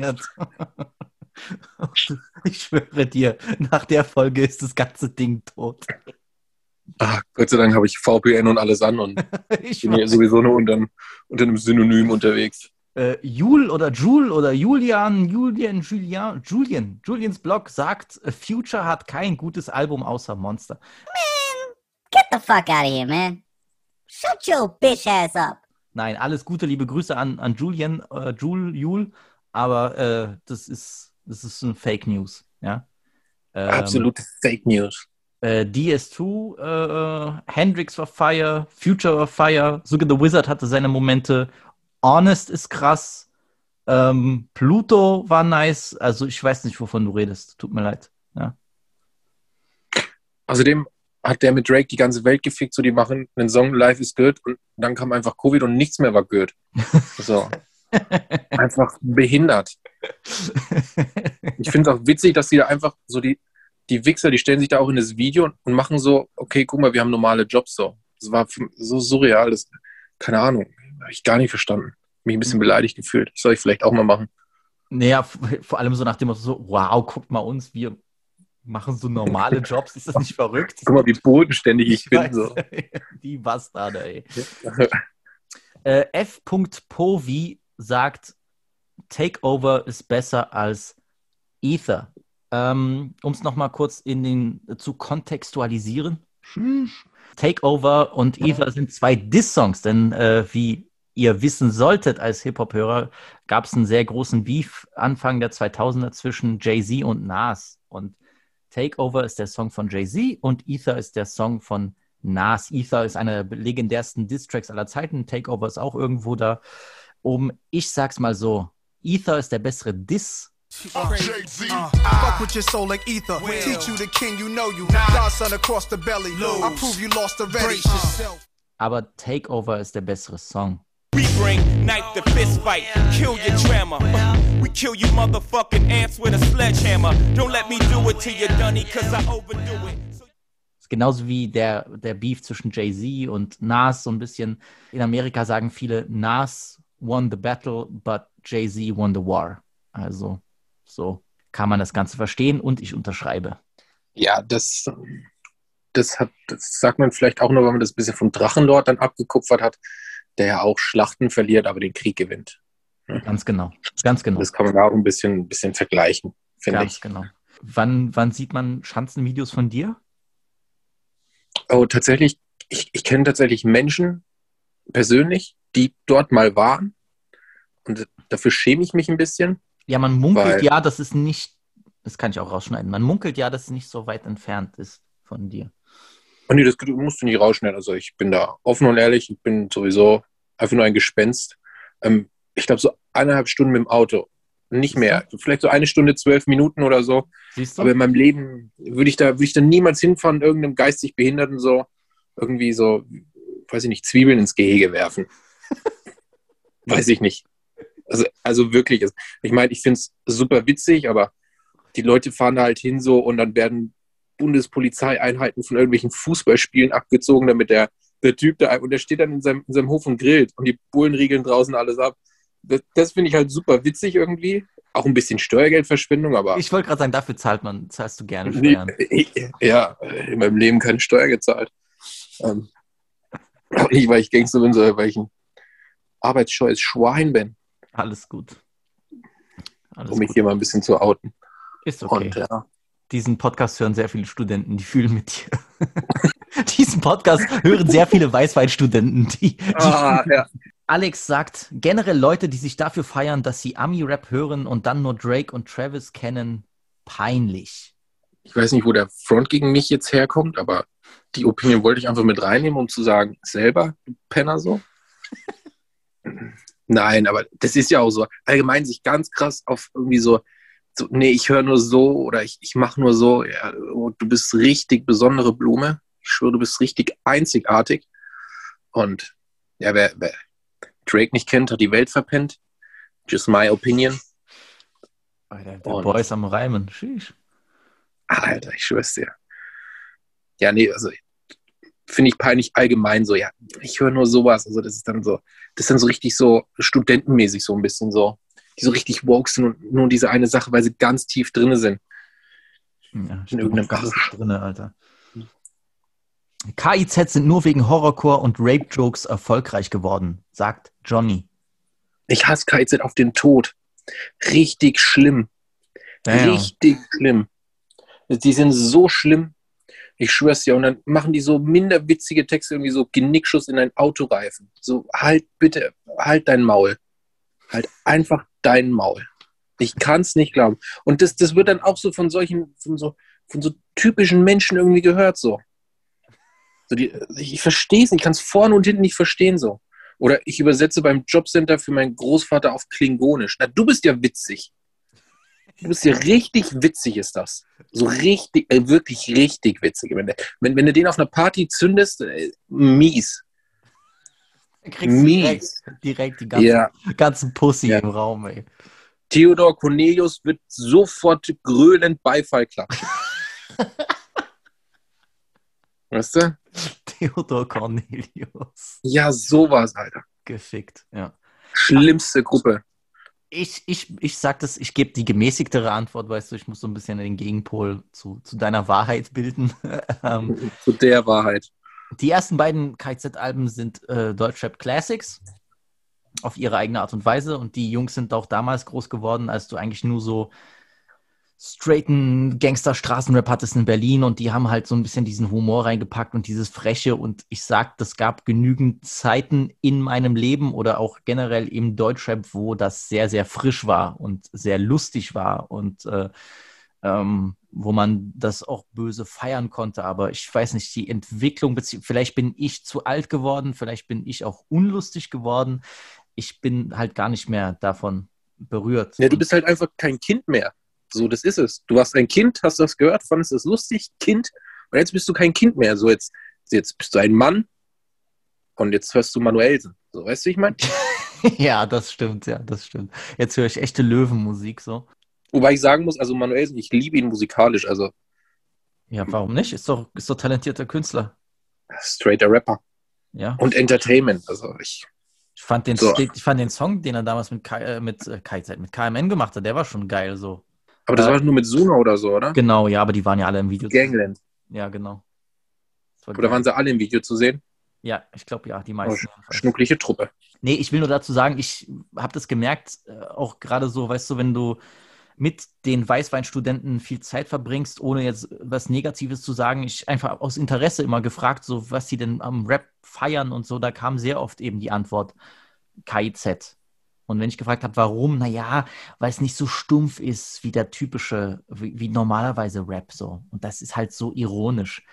Ich schwöre dir, nach der Folge ist das ganze Ding tot. Ah, Gott sei Dank habe ich VPN und alles an und Ich bin hier weiß. sowieso nur unter, unter einem Synonym unterwegs. äh, Jul oder Jul oder Julian, Julian, Julian, Julian, Julians Blog sagt, Future hat kein gutes Album außer Monster. Get the fuck out of here, man. Shut your bitch ass up. Nein, alles Gute, liebe Grüße an, an Julian, äh, Jul, Jul, aber äh, das ist, das ist ein Fake News, ja. Ähm, Absolute Fake News. Äh, DS2, äh, Hendrix war Fire, Future war Fire, sogar The Wizard hatte seine Momente. Honest ist krass. Ähm, Pluto war nice. Also ich weiß nicht, wovon du redest. Tut mir leid. Ja. Außerdem hat der mit Drake die ganze Welt gefickt, so die machen einen Song Life is Good und dann kam einfach Covid und nichts mehr war good. So. einfach behindert. Ich finde es auch witzig, dass die da einfach so die, die Wichser, die stellen sich da auch in das Video und machen so, okay, guck mal, wir haben normale Jobs so. Das war so surreal, das, keine Ahnung, habe ich gar nicht verstanden. Mich ein bisschen beleidigt gefühlt. Das soll ich vielleicht auch mal machen. naja, vor allem so nach dem Motto so, wow, guckt mal uns, wir machen so normale Jobs. Ist das nicht verrückt? Guck mal, wie bodenständig ich, bin. weiß. So. Die Bastarde, ey. Äh, F. Povi sagt, Takeover ist besser als Ether. Ähm, um es nochmal kurz in den, zu kontextualisieren. Takeover und Ether sind zwei Diss-Songs, denn äh, wie ihr wissen solltet als Hip-Hop-Hörer, gab es einen sehr großen Beef Anfang der 2000er zwischen Jay-Z und Nas. Und Takeover ist der Song von Jay-Z und Ether ist der Song von Nas. Ether ist einer der legendärsten Diss-Tracks aller Zeiten. Takeover ist auch irgendwo da. Um, ich sag's mal so, Ether ist der bessere Diss. Jay-Z. Uh, fuck with your soul like ether. Teach you the king, you know you. Godson across the belly. I prove you lost already. aber Takeover ist der bessere Song. We bring knife to fist fight, kill your drama. We kill you motherfucking ants with a sledgehammer. Don't let me do it to you, Dunny, cause I overdo it. Ist genauso wie der, der Beef zwischen Jay-Z und Nas, so ein bisschen. In Amerika sagen viele, Nas won the battle, but Jay-Z won the war. Also, so kann man das Ganze verstehen und ich unterschreibe. Ja, das, das, hat, das sagt man vielleicht auch nur, wenn man das ein bisschen vom Drachenlord dann abgekupfert hat, der ja auch Schlachten verliert, aber den Krieg gewinnt. Ganz genau. Ganz genau. Das kann man da auch ein bisschen, ein bisschen vergleichen, finde Ganz ich. genau. Wann, wann sieht man Schanzenvideos von dir? Oh, tatsächlich, ich, ich kenne tatsächlich Menschen persönlich, die dort mal waren. Und dafür schäme ich mich ein bisschen. Ja, man munkelt Weil- ja, dass es nicht, das kann ich auch rausschneiden, man munkelt ja, dass es nicht so weit entfernt ist von dir. Und nee, das musst du nicht rausschneiden. Also ich bin da offen und ehrlich. Ich bin sowieso einfach nur ein Gespenst. Ähm, ich glaube, so eineinhalb Stunden mit dem Auto. Nicht mehr. Vielleicht so eine Stunde, zwölf Minuten oder so. Siehst du? Aber in meinem Leben würde ich da, würde ich da niemals hinfahren, irgendeinem geistig Behinderten so irgendwie so, weiß ich nicht, Zwiebeln ins Gehege werfen. weiß ich nicht. Also, also wirklich. Ich meine, ich finde es super witzig, aber die Leute fahren da halt hin so und dann werden Bundespolizeieinheiten von irgendwelchen Fußballspielen abgezogen, damit der, der Typ da, und der steht dann in seinem, in seinem Hof und grillt und die Bullen riegeln draußen alles ab. Das, das finde ich halt super witzig irgendwie. Auch ein bisschen Steuergeldverschwendung, aber ich wollte gerade sagen, dafür zahlt man, zahlst du gerne Steuern. ja, in meinem Leben keine Steuer gezahlt. Ähm, nicht, weil ich Gangster bin, sondern weil ich ein arbeitsscheues Schwein bin, Alles gut. Alles um mich gut. hier mal ein bisschen zu outen. Ist okay. Und ja, Diesen Podcast hören sehr viele Studenten, die fühlen mit dir. Diesen Podcast hören sehr viele Weißweinstudenten, die, die ah, ja. Alex sagt, generell Leute, die sich dafür feiern, dass sie Ami-Rap hören und dann nur Drake und Travis kennen, peinlich. ich weiß nicht, wo der Front gegen mich jetzt herkommt, aber die Opinion wollte ich einfach mit reinnehmen, um zu sagen, selber, du Penner so. Nein, aber das ist ja auch so. Allgemein sich ganz krass auf irgendwie so, so nee, ich höre nur so oder ich, ich mache nur so. Ja, du bist richtig besondere Blume. Ich schwöre, du bist richtig einzigartig. Und ja, wer, wer Drake nicht kennt, hat die Welt verpennt. Just my opinion. Alter, der Und- Boy ist am Reimen. Sheesh. Alter, ich schwör's dir. Ja, nee, also finde ich peinlich allgemein so, ja, ich höre nur sowas. Also das ist dann so, das ist dann so richtig so studentenmäßig so ein bisschen so. die so richtig woke sind und nur diese eine Sache, weil sie ganz tief drin sind. Ja, In irgendeinem ganz Bach. drinne, Alter. KIZ sind nur wegen Horrorcore und Rape-Jokes erfolgreich geworden, sagt Johnny. Ich hasse KIZ auf den Tod. Richtig schlimm. Damn. Richtig schlimm. Die sind so schlimm. Ich schwör's dir. Und dann machen die so minder witzige Texte, irgendwie so Genickschuss in ein Autoreifen. So, halt bitte, halt dein Maul. Halt einfach dein Maul. Ich kann's nicht glauben. Und das, das wird dann auch so von solchen, von so, von so typischen Menschen irgendwie gehört, so. so die, ich verstehe es nicht, ich kann es vorne und hinten nicht verstehen, so. Oder ich übersetze beim Jobcenter für meinen Großvater auf Klingonisch. Na, du bist ja witzig. Du bist ja richtig witzig, ist das. So richtig, äh, wirklich richtig witzig. Wenn, wenn, wenn du den auf einer Party zündest, äh, mies. Kriegst du direkt, Mies. direkt die ganzen, Ja. ganzen Pussy Ja. im Raum, ey. Theodor Cornelius wird sofort gröhlend Beifall klatschen. weißt du? Theodor Cornelius. Ja, sowas, Alter. Gefickt, ja. Schlimmste Gruppe. Ich, ich, ich sag das, ich gebe die gemäßigtere Antwort, weißt du, ich muss so ein bisschen den Gegenpol zu, zu deiner Wahrheit bilden. ähm, Zu der Wahrheit. die ersten beiden KZ-Alben sind äh, Deutschrap Classics auf ihre eigene Art und Weise und die Jungs sind auch damals groß geworden, als du eigentlich nur so straighten Gangster-Straßenrap hattest in Berlin und die haben halt so ein bisschen diesen Humor reingepackt und dieses Freche und ich sag, das gab genügend Zeiten in meinem Leben oder auch generell im Deutschrap, wo das sehr, sehr frisch war und sehr lustig war und äh, ähm, wo man das auch böse feiern konnte. Aber ich weiß nicht, die Entwicklung, vielleicht bin ich zu alt geworden, vielleicht bin ich auch unlustig geworden. Ich bin halt gar nicht mehr davon berührt. Ja, du bist halt einfach kein Kind mehr. So, das ist es. Du warst ein Kind, hast das gehört, fandest es lustig, Kind. Und jetzt bist du kein Kind mehr. So, jetzt, jetzt bist du ein Mann und jetzt hörst du Manuelsen. So, weißt du, wie ich meine? ja, das stimmt, ja, das stimmt. Jetzt höre ich echte Löwenmusik so. Wobei ich sagen muss, also Manuelsen, ich liebe ihn musikalisch. Also, Ja, warum nicht? Ist doch, ist doch talentierter Künstler. straighter Rapper. Ja. Und Entertainment. Also, ich, Ich fand den, So. ich fand den Song, den er damals mit, K, äh, mit, äh, KZ, mit KMN gemacht hat, der war schon geil so. Aber das Äh, war nur mit Suno oder so, oder? Genau, ja, aber die waren ja alle im Video. zu- Gangland. Ja, genau. War Oder waren sie alle im Video zu sehen? Ja, ich glaube ja, die Oh, meisten. jedenfalls. schnuckliche Truppe. Nee, ich will nur dazu sagen, ich habe das gemerkt, äh, auch gerade so, weißt du, wenn du mit den Weißweinstudenten viel Zeit verbringst, ohne jetzt was Negatives zu sagen, ich einfach aus Interesse immer gefragt, so was sie denn am Rap feiern und so, da kam sehr oft eben die Antwort KIZ. Und wenn ich gefragt habe, warum, naja, weil es nicht so stumpf ist wie der typische, wie, wie normalerweise Rap so. Und das ist halt so ironisch.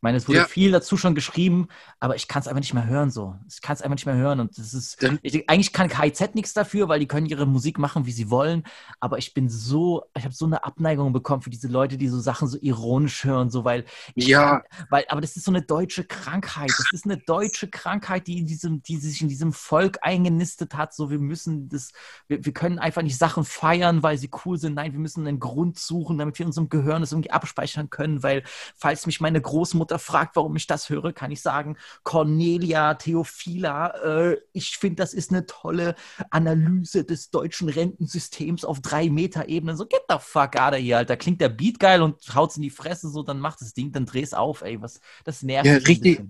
Ich meine, es wurde Ja. viel dazu schon geschrieben, aber ich kann es einfach nicht mehr hören so. Ich kann es einfach nicht mehr hören und das ist, Dann- ich, eigentlich kann KIZ nichts dafür, weil die können ihre Musik machen, wie sie wollen, aber ich bin so, ich habe so eine Abneigung bekommen für diese Leute, die so Sachen so ironisch hören, so, weil Ja. kann, weil, aber das ist so eine deutsche Krankheit. Das ist eine deutsche Krankheit, die in diesem, die sich in diesem Volk eingenistet hat. So, wir müssen das, wir, wir können einfach nicht Sachen feiern, weil sie cool sind. Nein, wir müssen einen Grund suchen, damit wir in unserem Gehirn das irgendwie abspeichern können, weil, falls mich meine Großmutter fragt, warum ich das höre, kann ich sagen, Cornelia Theophila, äh, ich finde, das ist eine tolle Analyse des deutschen Rentensystems auf drei Meter Ebene. So, get the fuck out of here, Alter. Klingt der Beat geil und haut's in die Fresse, so, dann macht das Ding, dann dreh's auf, ey. Was, das nervt Ja, richtig.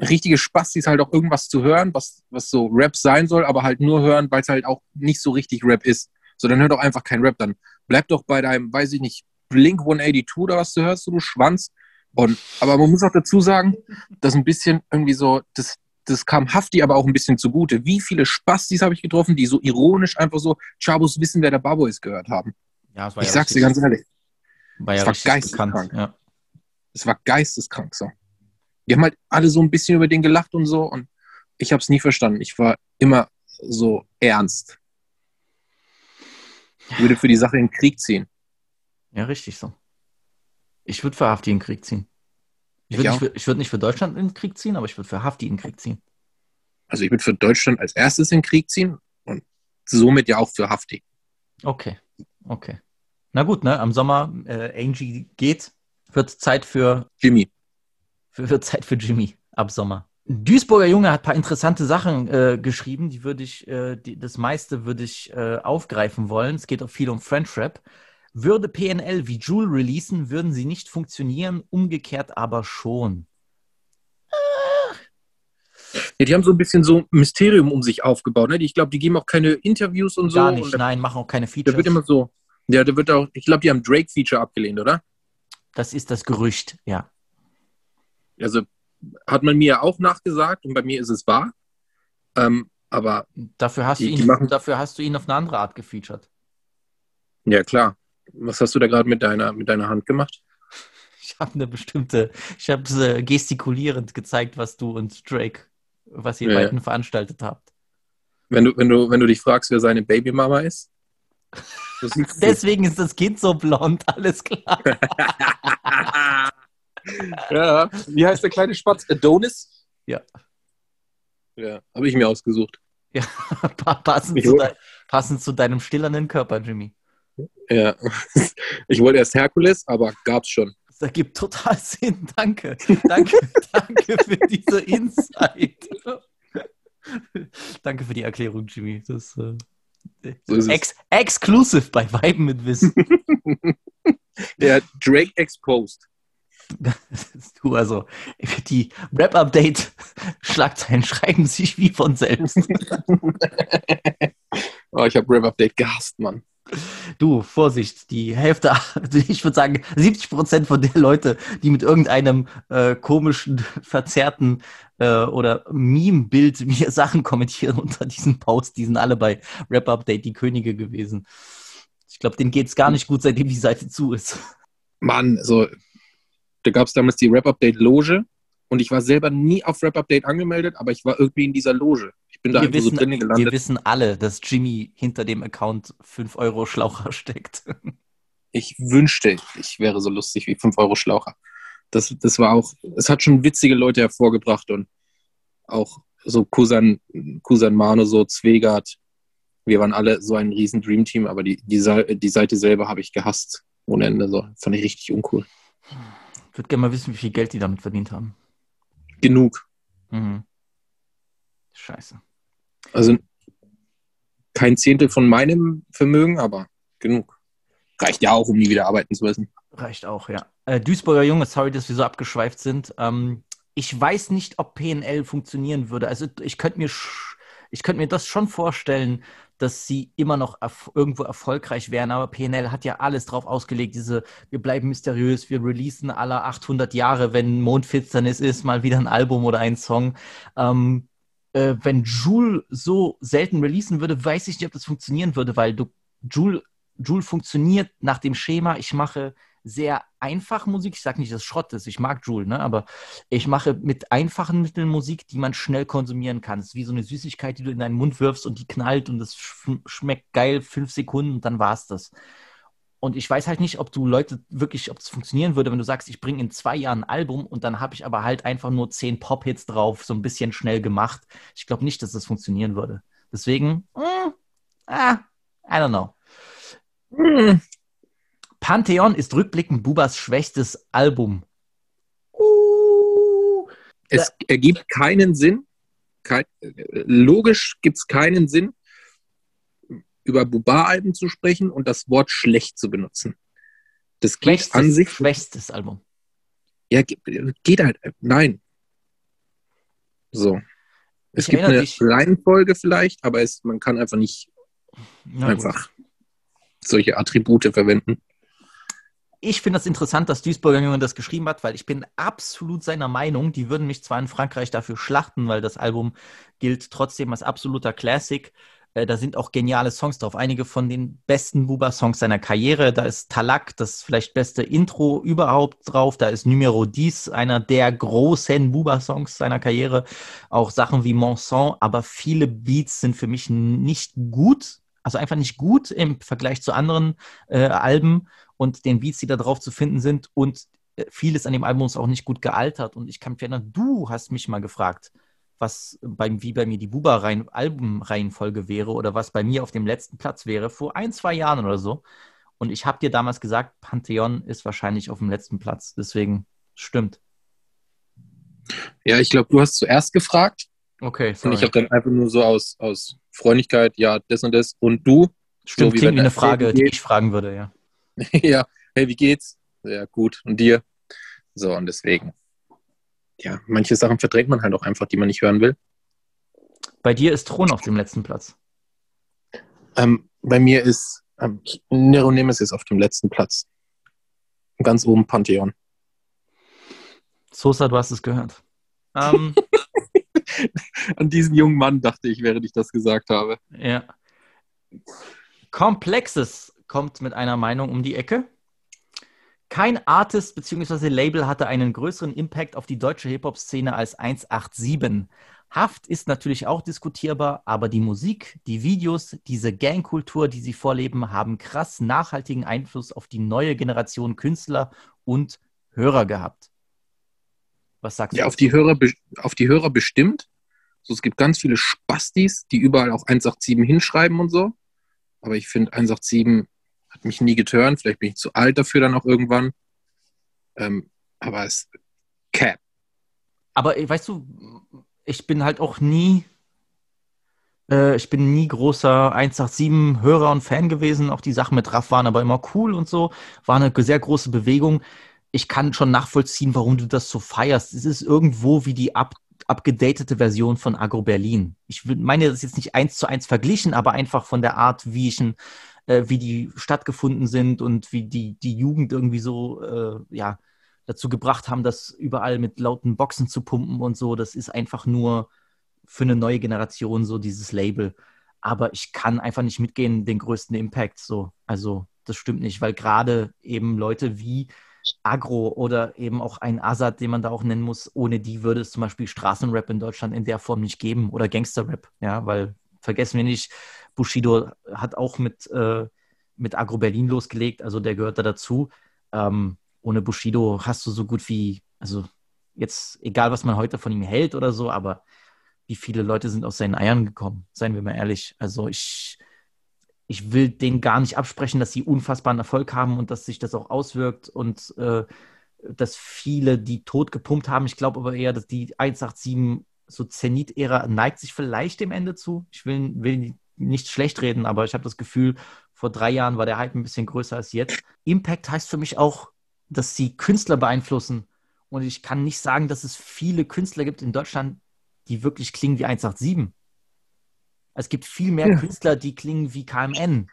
richtige Spastis halt auch irgendwas zu hören, was, was so Rap sein soll, aber halt nur hören, weil es halt auch nicht so richtig Rap ist. So, dann hör doch einfach kein Rap. Dann bleib doch bei deinem, weiß ich nicht, Blink 182 oder was du hörst, so du Schwanz. Und, aber man muss auch dazu sagen, dass ein bisschen irgendwie so, das, das kam Hafti aber auch ein bisschen zugute. Wie viele Spastis habe ich getroffen, die so ironisch einfach so Chabos wissen, wer der Babo ist, gehört haben. Ja, Ich ja sag's dir richtig- ganz ehrlich, war ja es war geisteskrank. Ja. es war geisteskrank so. Die haben halt alle so ein bisschen über den gelacht und so und ich habe es nie verstanden. Ich war immer so ernst. Ich würde für die Sache in den Krieg ziehen. ja, richtig so. Ich würde für Hafti in den Krieg ziehen. Ich Ich würde nicht, für- ich würd nicht für Deutschland in den Krieg ziehen, aber ich würde für Hafti in den Krieg ziehen. Also ich würde für Deutschland als erstes in den Krieg ziehen und somit ja auch für Hafti. Okay, okay. Na gut, ne? Am Sommer, äh, Angie geht, wird Zeit für, Jimmy. für, wird Zeit für Jimmy ab Sommer. Duisburger Junge hat ein paar interessante Sachen äh, geschrieben, die würde ich, äh, die, das meiste würde ich äh, aufgreifen wollen. Es geht auch viel um French Rap. Würde PNL wie Joule releasen, würden sie nicht funktionieren, umgekehrt aber schon. Ja, die haben so ein bisschen so ein Mysterium um sich aufgebaut. Ne? Ich glaube, die geben auch keine Interviews und so. Gar nicht, da, nein, machen auch keine da Features. wird immer so. Ja, da wird auch, ich glaube, die haben Drake-Feature abgelehnt, oder? das ist das Gerücht, ja. Also hat man mir auch nachgesagt und bei mir ist es wahr. Ähm, aber Dafür hast, Die- du ihn, machen- dafür hast du ihn auf eine andere Art gefeatured. ja, klar. Was hast du da gerade mit deiner, mit deiner Hand gemacht? Ich habe eine bestimmte, ich habe äh, gestikulierend gezeigt, was du und Drake, was ihr Ja, beiden veranstaltet habt. Wenn du, wenn du, wenn du dich fragst, wer seine Babymama ist. Deswegen ist das Kind so blond, alles klar. ja. Wie heißt der kleine Spatz? Adonis? Ja. Ja, habe ich mir ausgesucht. Pa- passend, zu dein, passend zu deinem stillernden Körper, Jimmy. Ja. Ich wollte erst Herkules, aber gab's schon. Das ergibt total Sinn. Danke. Danke, danke für diese Insight. danke für die Erklärung, Jimmy. Das äh, So ist ex exclusive bei Weiben mit Wissen. Der Drake Exposed. du, also, die Rap-Update-Schlagzeilen schreiben sich wie von selbst. Oh, ich habe Rap Update gehasst, Mann. Du, Vorsicht, die Hälfte, ich würde sagen, 70 Prozent von den Leute, die mit irgendeinem äh, komischen, verzerrten äh, oder Meme-Bild mir Sachen kommentieren unter diesem Post, die sind alle bei Rap Update die Könige gewesen. Ich glaube, denen geht's gar nicht gut, seitdem die Seite zu ist. Mann, so, da gab es damals die Rap Update Loge und ich war selber nie auf Rap Update angemeldet, aber ich war irgendwie in dieser Loge. Ich bin da Wir einfach wissen, so drin wir gelandet. wissen alle, dass Jimmy hinter dem Account 5 Euro Schlaucher steckt. Ich wünschte, ich wäre so lustig wie 5 Euro Schlaucher. Das, das war auch, es hat schon witzige Leute hervorgebracht und auch so Kusan, Kusan Mano, so Zwegert. Wir waren alle so ein riesen Dreamteam, aber die, die, die Seite selber habe ich gehasst. Ohne Ende. So. Fand ich richtig uncool. Ich würde gerne mal wissen, wie viel Geld die damit verdient haben. Genug. Mhm. Scheiße. Also kein Zehntel von meinem Vermögen, aber genug. Reicht ja auch, um nie wieder arbeiten zu müssen. Reicht auch, ja. Äh, Duisburger Junge, sorry, dass wir so abgeschweift sind. Ähm, ich weiß nicht, ob PNL funktionieren würde. Also ich könnte mir, ich könnte mir das schon vorstellen, dass sie immer noch erf irgendwo erfolgreich wären. Aber PNL hat ja alles drauf ausgelegt. Diese, wir bleiben mysteriös, wir releasen alle 800 Jahre, wenn Mondfinsternis ist, mal wieder ein Album oder ein Song. Ähm, äh, wenn Joule so selten releasen würde, weiß ich nicht, ob das funktionieren würde, weil du Joule, Joule funktioniert nach dem Schema, ich mache sehr einfach Musik. Ich sage nicht, dass es Schrott ist, ich mag Joule, ne? aber ich mache mit einfachen Mitteln Musik, die man schnell konsumieren kann. Es ist wie so eine Süßigkeit, die du in deinen Mund wirfst und die knallt und es sch schmeckt geil, fünf Sekunden und dann war's das. Und ich weiß halt nicht, ob du Leute wirklich, ob es funktionieren würde, wenn du sagst, ich bringe in zwei Jahren ein Album und dann habe ich aber halt einfach nur zehn Pop-Hits drauf, so ein bisschen schnell gemacht. Ich glaube nicht, dass das funktionieren würde. Deswegen, mm, ah, I don't know. Hm. Pantheon ist rückblickend Bubas schwächstes Album. Uh, Es ergibt keinen Sinn. Kein, logisch gibt es keinen Sinn, über Buba-Alben zu sprechen und das Wort schlecht zu benutzen. Das geht schwächstes, an sich. schwächstes Album. Ja, ge- geht halt. Nein. So. Es Ich gibt eine dich- Reihenfolge vielleicht, aber es, man kann einfach nicht gut. einfach solche Attribute verwenden. Ich finde das interessant, dass Duisburger Junge das geschrieben hat, weil ich bin absolut seiner Meinung. Die würden mich zwar in Frankreich dafür schlachten, weil das Album gilt trotzdem als absoluter Classic. Äh, da sind auch geniale Songs drauf. Einige von den besten Buba-Songs seiner Karriere. Da ist Talak, das vielleicht beste Intro überhaupt drauf. Da ist Numero 10, einer der großen Buba-Songs seiner Karriere. Auch Sachen wie Monson. Aber viele Beats sind für mich nicht gut. Also einfach nicht gut im Vergleich zu anderen äh, Alben und den Beats, die da drauf zu finden sind. Und äh, vieles an dem Album ist auch nicht gut gealtert. Und ich kann mich erinnern, du hast mich mal gefragt, was beim, wie bei mir die Buba-Albumreihenfolge wäre oder was bei mir auf dem letzten Platz wäre, vor ein, zwei Jahren oder so. Und ich habe dir damals gesagt, Pantheon ist wahrscheinlich auf dem letzten Platz. Deswegen stimmt. Ja, ich glaube, du hast zuerst gefragt Okay, und sorry. ich habe dann einfach nur so aus, aus Freundlichkeit, ja, das und das. Und du? Stimmt, so wie klingt wie eine Frage, die ich fragen würde, ja. ja, hey, wie geht's? Ja, gut. Und dir? So, und deswegen. Ja, manche Sachen verdrängt man halt auch einfach, die man nicht hören will. Bei dir ist Thron auf dem letzten Platz. Ähm, bei mir ist ähm, Nero Nemesis auf dem letzten Platz. Ganz oben Pantheon. Sosa, du hast es gehört. Ähm, An diesen jungen Mann dachte ich, während ich das gesagt habe. ja. Komplexes kommt mit einer Meinung um die Ecke. Kein Artist bzw. Label hatte einen größeren Impact auf die deutsche Hip-Hop-Szene als 187. Haft ist natürlich auch diskutierbar, aber die Musik, die Videos, diese Gangkultur, die sie vorleben, haben krass nachhaltigen Einfluss auf die neue Generation Künstler und Hörer gehabt. Was sagst Ja, du? auf die Hörer, be- auf die Hörer bestimmt. So, es gibt ganz viele Spastis, die überall auch 187 hinschreiben und so. Aber ich finde, 187 hat mich nie geturnt. Vielleicht bin ich zu alt dafür dann auch irgendwann. Ähm, aber es Cap. Aber äh, weißt du, ich bin halt auch nie, äh, ich bin nie großer 187-Hörer und Fan gewesen. Auch die Sachen mit Raff waren aber immer cool und so. War eine sehr große Bewegung. Ich kann schon nachvollziehen, warum du das so feierst. Es ist irgendwo wie die up, abgedatete Version von Agro Berlin. Ich meine, das ist jetzt nicht eins zu eins verglichen, aber einfach von der Art, wie ich ihn, äh, wie die stattgefunden sind und wie die, die Jugend irgendwie so, äh, ja, dazu gebracht haben, das überall mit lauten Boxen zu pumpen und so. Das ist einfach nur für eine neue Generation so dieses Label. Aber ich kann einfach nicht mitgehen, den größten Impact so. Also das stimmt nicht, weil gerade eben Leute wie Agro oder eben auch ein Azad, den man da auch nennen muss, ohne die würde es zum Beispiel Straßenrap in Deutschland in der Form nicht geben oder Gangsterrap, ja, weil vergessen wir nicht, Bushido hat auch mit, äh, mit Agro Berlin losgelegt, also der gehört da dazu. Ähm, ohne Bushido hast du so gut wie, also jetzt, egal was man heute von ihm hält oder so, aber wie viele Leute sind aus seinen Eiern gekommen, seien wir mal ehrlich. Also ich, ich will denen gar nicht absprechen, dass sie unfassbaren Erfolg haben und dass sich das auch auswirkt und äh, dass viele die tot gepumpt haben. Ich glaube aber eher, dass die 187 so Zenit-Ära neigt sich vielleicht dem Ende zu. Ich will, will nicht schlecht reden, aber ich habe das Gefühl, vor drei Jahren war der Hype ein bisschen größer als jetzt. Impact heißt für mich auch, dass sie Künstler beeinflussen. Und ich kann nicht sagen, dass es viele Künstler gibt in Deutschland, die wirklich klingen wie 187. Es gibt viel mehr Ja. Künstler, die klingen wie KMN,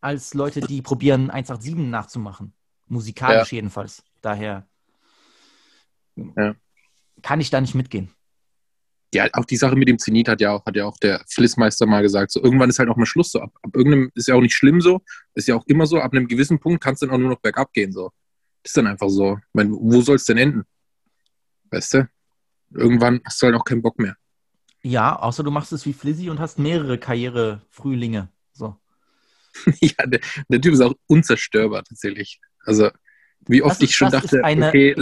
als Leute, die probieren, 187 nachzumachen. Musikalisch jedenfalls. Daher Ja. kann ich da nicht mitgehen. Ja, auch die Sache mit dem Zenit hat ja auch, hat ja auch der Flissmeister mal gesagt. So, irgendwann ist halt auch mal Schluss. So, ab, ab irgendeinem ist ja auch nicht schlimm so. Ist ja auch immer so. Ab einem gewissen Punkt kannst du dann auch nur noch bergab gehen. So. ist dann einfach so. Ich meine, wo soll es denn enden? Weißt du? Irgendwann hast du halt auch keinen Bock mehr. Ja, außer du machst es wie Flizzy und hast mehrere Karrierefrühlinge. So. ja, der, der Typ ist auch unzerstörbar tatsächlich. Also, wie oft ist- ich schon dachte, eine- okay,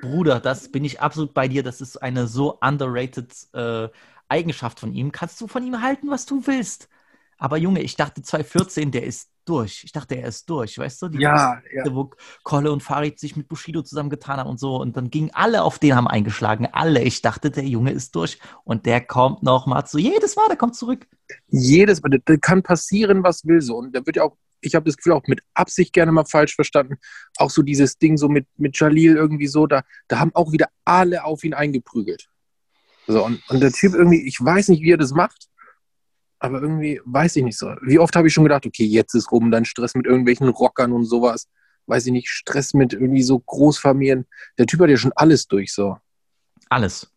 Bruder, das bin ich absolut bei dir. Das ist eine so underrated äh, Eigenschaft von ihm. Kannst du von ihm halten, was du willst. Aber Junge, ich dachte 2014, der ist durch. Ich dachte, er ist durch, weißt du? Die ja, ja. wo Kolle und Farid sich mit Bushido zusammengetan haben und so. Und dann gingen alle auf den, haben eingeschlagen. Alle. Ich dachte, der Junge ist durch. Und der kommt noch mal zu. Jedes Mal, der kommt zurück. jedes Mal, da kann passieren, was will so. Und da wird ja auch, ich habe das Gefühl, auch mit Absicht gerne mal falsch verstanden. Auch so dieses Ding so mit, mit Jalil irgendwie so, da, da haben auch wieder alle auf ihn eingeprügelt. So, und, und der Typ irgendwie, ich weiß nicht, wie er das macht, aber irgendwie weiß ich nicht so. Wie oft habe ich schon gedacht, okay, jetzt ist rum, dann Stress mit irgendwelchen Rockern und sowas. Weiß ich nicht, Stress mit irgendwie so Großfamilien. Der Typ hat ja schon alles durch, so. Alles.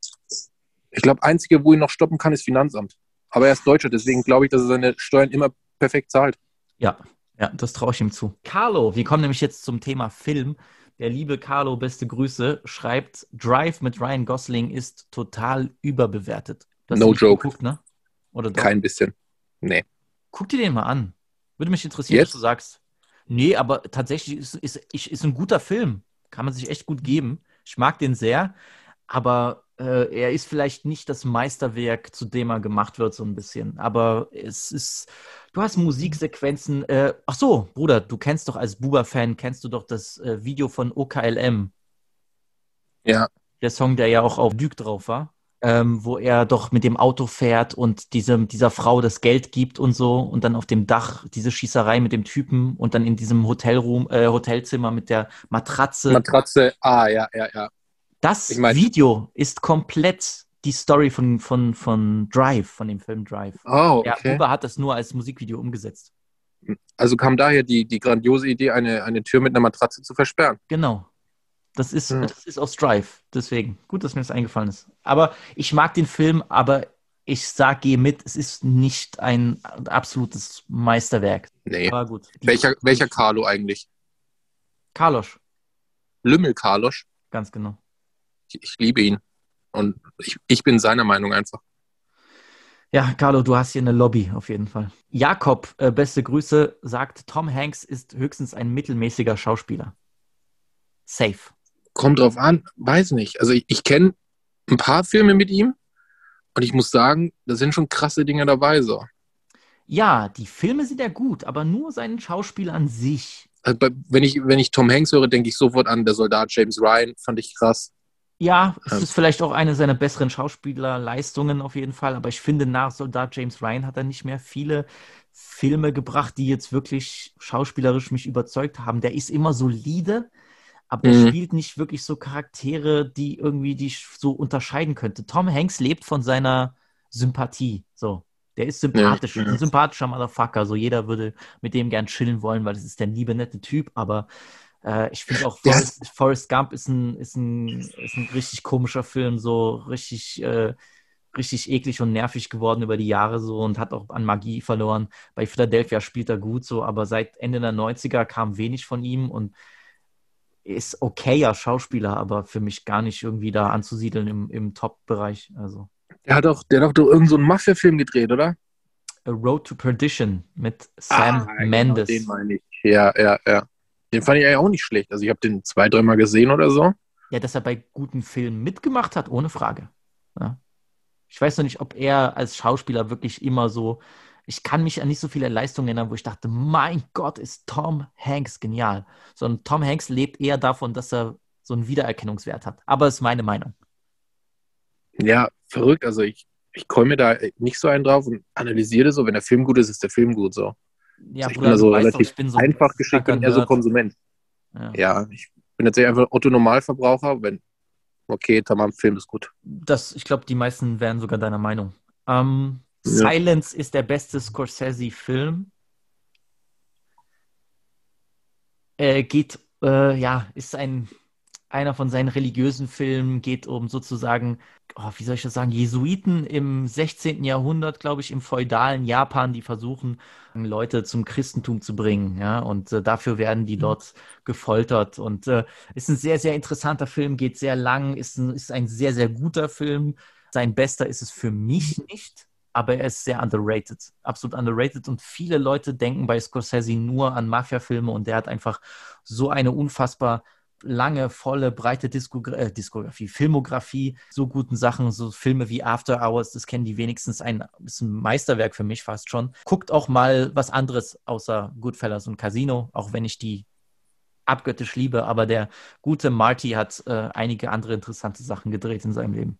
Ich glaube, einzige, wo ihn noch stoppen kann, ist Finanzamt. Aber er ist Deutscher, deswegen glaube ich, dass er seine Steuern immer perfekt zahlt. Ja, ja, das traue ich ihm zu. Carlo, wir kommen nämlich jetzt zum Thema Film. Der liebe Carlo, beste Grüße, schreibt, Drive mit Ryan Gosling ist total überbewertet. No joke. Geguckt, ne? Oder doch? Kein bisschen. Nee. Guck dir den mal an. Würde mich interessieren, Jetzt? was du sagst. Nee, aber tatsächlich ist, ist, ist, ein guter Film. Kann man sich echt gut geben. Ich mag den sehr, aber äh, er ist vielleicht nicht das Meisterwerk, zu dem er gemacht wird, so ein bisschen. Aber es ist, du hast Musiksequenzen. Äh, ach so, Bruder, du kennst doch als Buba-Fan, kennst du doch das äh, Video von OKLM. Ja. Der Song, der ja auch auf Duke drauf war. Ähm, wo er doch mit dem Auto fährt und diesem, dieser Frau das Geld gibt und so und dann auf dem Dach diese Schießerei mit dem Typen und dann in diesem Hotelroom, äh, Hotelzimmer mit der Matratze. Matratze, ah, ja, ja, ja. das ich mein- Video ist komplett die Story von, von, von Drive, von dem Film Drive. Oh, Ja, okay. Uber hat das nur als Musikvideo umgesetzt. Also kam daher die, die grandiose Idee, eine, eine Tür mit einer Matratze zu versperren. Genau. Das ist, Ja. das ist aus Drive. Deswegen. Gut, dass mir das eingefallen ist. Aber ich mag den Film, aber ich sag, geh mit, es ist nicht ein absolutes Meisterwerk. Nee. Aber gut. Welcher, welcher Carlo eigentlich? Carlos, Lümmel Carlos. ganz genau. Ich, ich liebe ihn. Und ich, ich bin seiner Meinung einfach. Ja, Carlo, du hast hier eine Lobby auf jeden Fall. Jakob, äh, beste Grüße, sagt, Tom Hanks ist höchstens ein mittelmäßiger Schauspieler. Safe. Kommt drauf an, weiß nicht. Also ich, ich kenne ein paar Filme mit ihm und ich muss sagen, da sind schon krasse Dinge dabei. So. Ja, die Filme sind ja gut, aber nur sein Schauspiel an sich. Also bei, wenn, ich, wenn ich Tom Hanks höre, denke ich sofort an der Soldat James Ryan, fand ich krass. Ja, es Ähm. ist vielleicht auch eine seiner besseren Schauspielerleistungen auf jeden Fall, aber ich finde, nach Soldat James Ryan hat er nicht mehr viele Filme gebracht, die jetzt wirklich schauspielerisch mich überzeugt haben. Der ist immer solide, aber er Mhm. spielt nicht wirklich so Charaktere, die irgendwie die so unterscheiden könnte. Tom Hanks lebt von seiner Sympathie. So. Der ist sympathisch, Ja, ja. ein sympathischer Motherfucker. So jeder würde mit dem gern chillen wollen, weil das ist der liebe, nette Typ, aber äh, ich finde auch Forrest, Forrest Gump ist ein, ist, ein, ist ein richtig komischer Film, so richtig, äh, richtig eklig und nervig geworden über die Jahre so und hat auch an Magie verloren. Bei Philadelphia spielt er gut so, aber seit Ende der 90er kam wenig von ihm und ist okayer Schauspieler, aber für mich gar nicht irgendwie da anzusiedeln im, im Top-Bereich. Also Der hat doch, der hat doch irgendeinen so Mafia-Film gedreht, oder? A Road to Perdition mit Sam Ah, genau, Mendes. den meine ich. Ja, ja, ja. Den fand ich eigentlich auch nicht schlecht. Also ich habe den zwei, dreimal gesehen oder so. Ja, dass er bei guten Filmen mitgemacht hat, ohne Frage. Ja. Ich weiß noch nicht, ob er als Schauspieler wirklich immer so. Ich kann mich an nicht so viele Leistungen erinnern, wo ich dachte, mein Gott, ist Tom Hanks genial. Sondern Tom Hanks lebt eher davon, dass er so einen Wiedererkennungswert hat. Aber ist meine Meinung. Ja, verrückt. Also ich, ich komme mir da nicht so einen drauf und analysiere das so. Wenn der Film gut ist, ist der Film gut so. Ja, ich Bruder, bin so weißt doch, relativ ich bin so ein einfach geschickt und eher so. Konsument. Ja. Ja, ich bin tatsächlich einfach Otto Normalverbraucher. Wenn, okay, tamam, Film ist gut. Das, ich glaube, die meisten wären sogar deiner Meinung. Ähm, Ja. Silence ist der beste Scorsese-Film. Äh, geht, äh, ja, ist ein, einer von seinen religiösen Filmen, geht um sozusagen, oh, wie soll ich das sagen, Jesuiten im 16. Jahrhundert, glaube ich, im feudalen Japan, die versuchen, Leute zum Christentum zu bringen, ja, und äh, dafür werden die dort gefoltert und äh, ist ein sehr, sehr interessanter Film, geht sehr lang, ist ein, ist ein sehr, sehr guter Film. Sein bester ist es für mich nicht, aber er ist sehr underrated, absolut underrated und viele Leute denken bei Scorsese nur an Mafia-Filme und der hat einfach so eine unfassbar lange, volle, breite Diskogra äh, Diskografie, Filmografie, so guten Sachen, so Filme wie After Hours, das kennen die wenigstens, ein, ist ein Meisterwerk für mich fast schon. Guckt auch mal was anderes außer Goodfellas und Casino, auch wenn ich die abgöttisch liebe, aber der gute Marty hat äh, einige andere interessante Sachen gedreht in seinem Leben.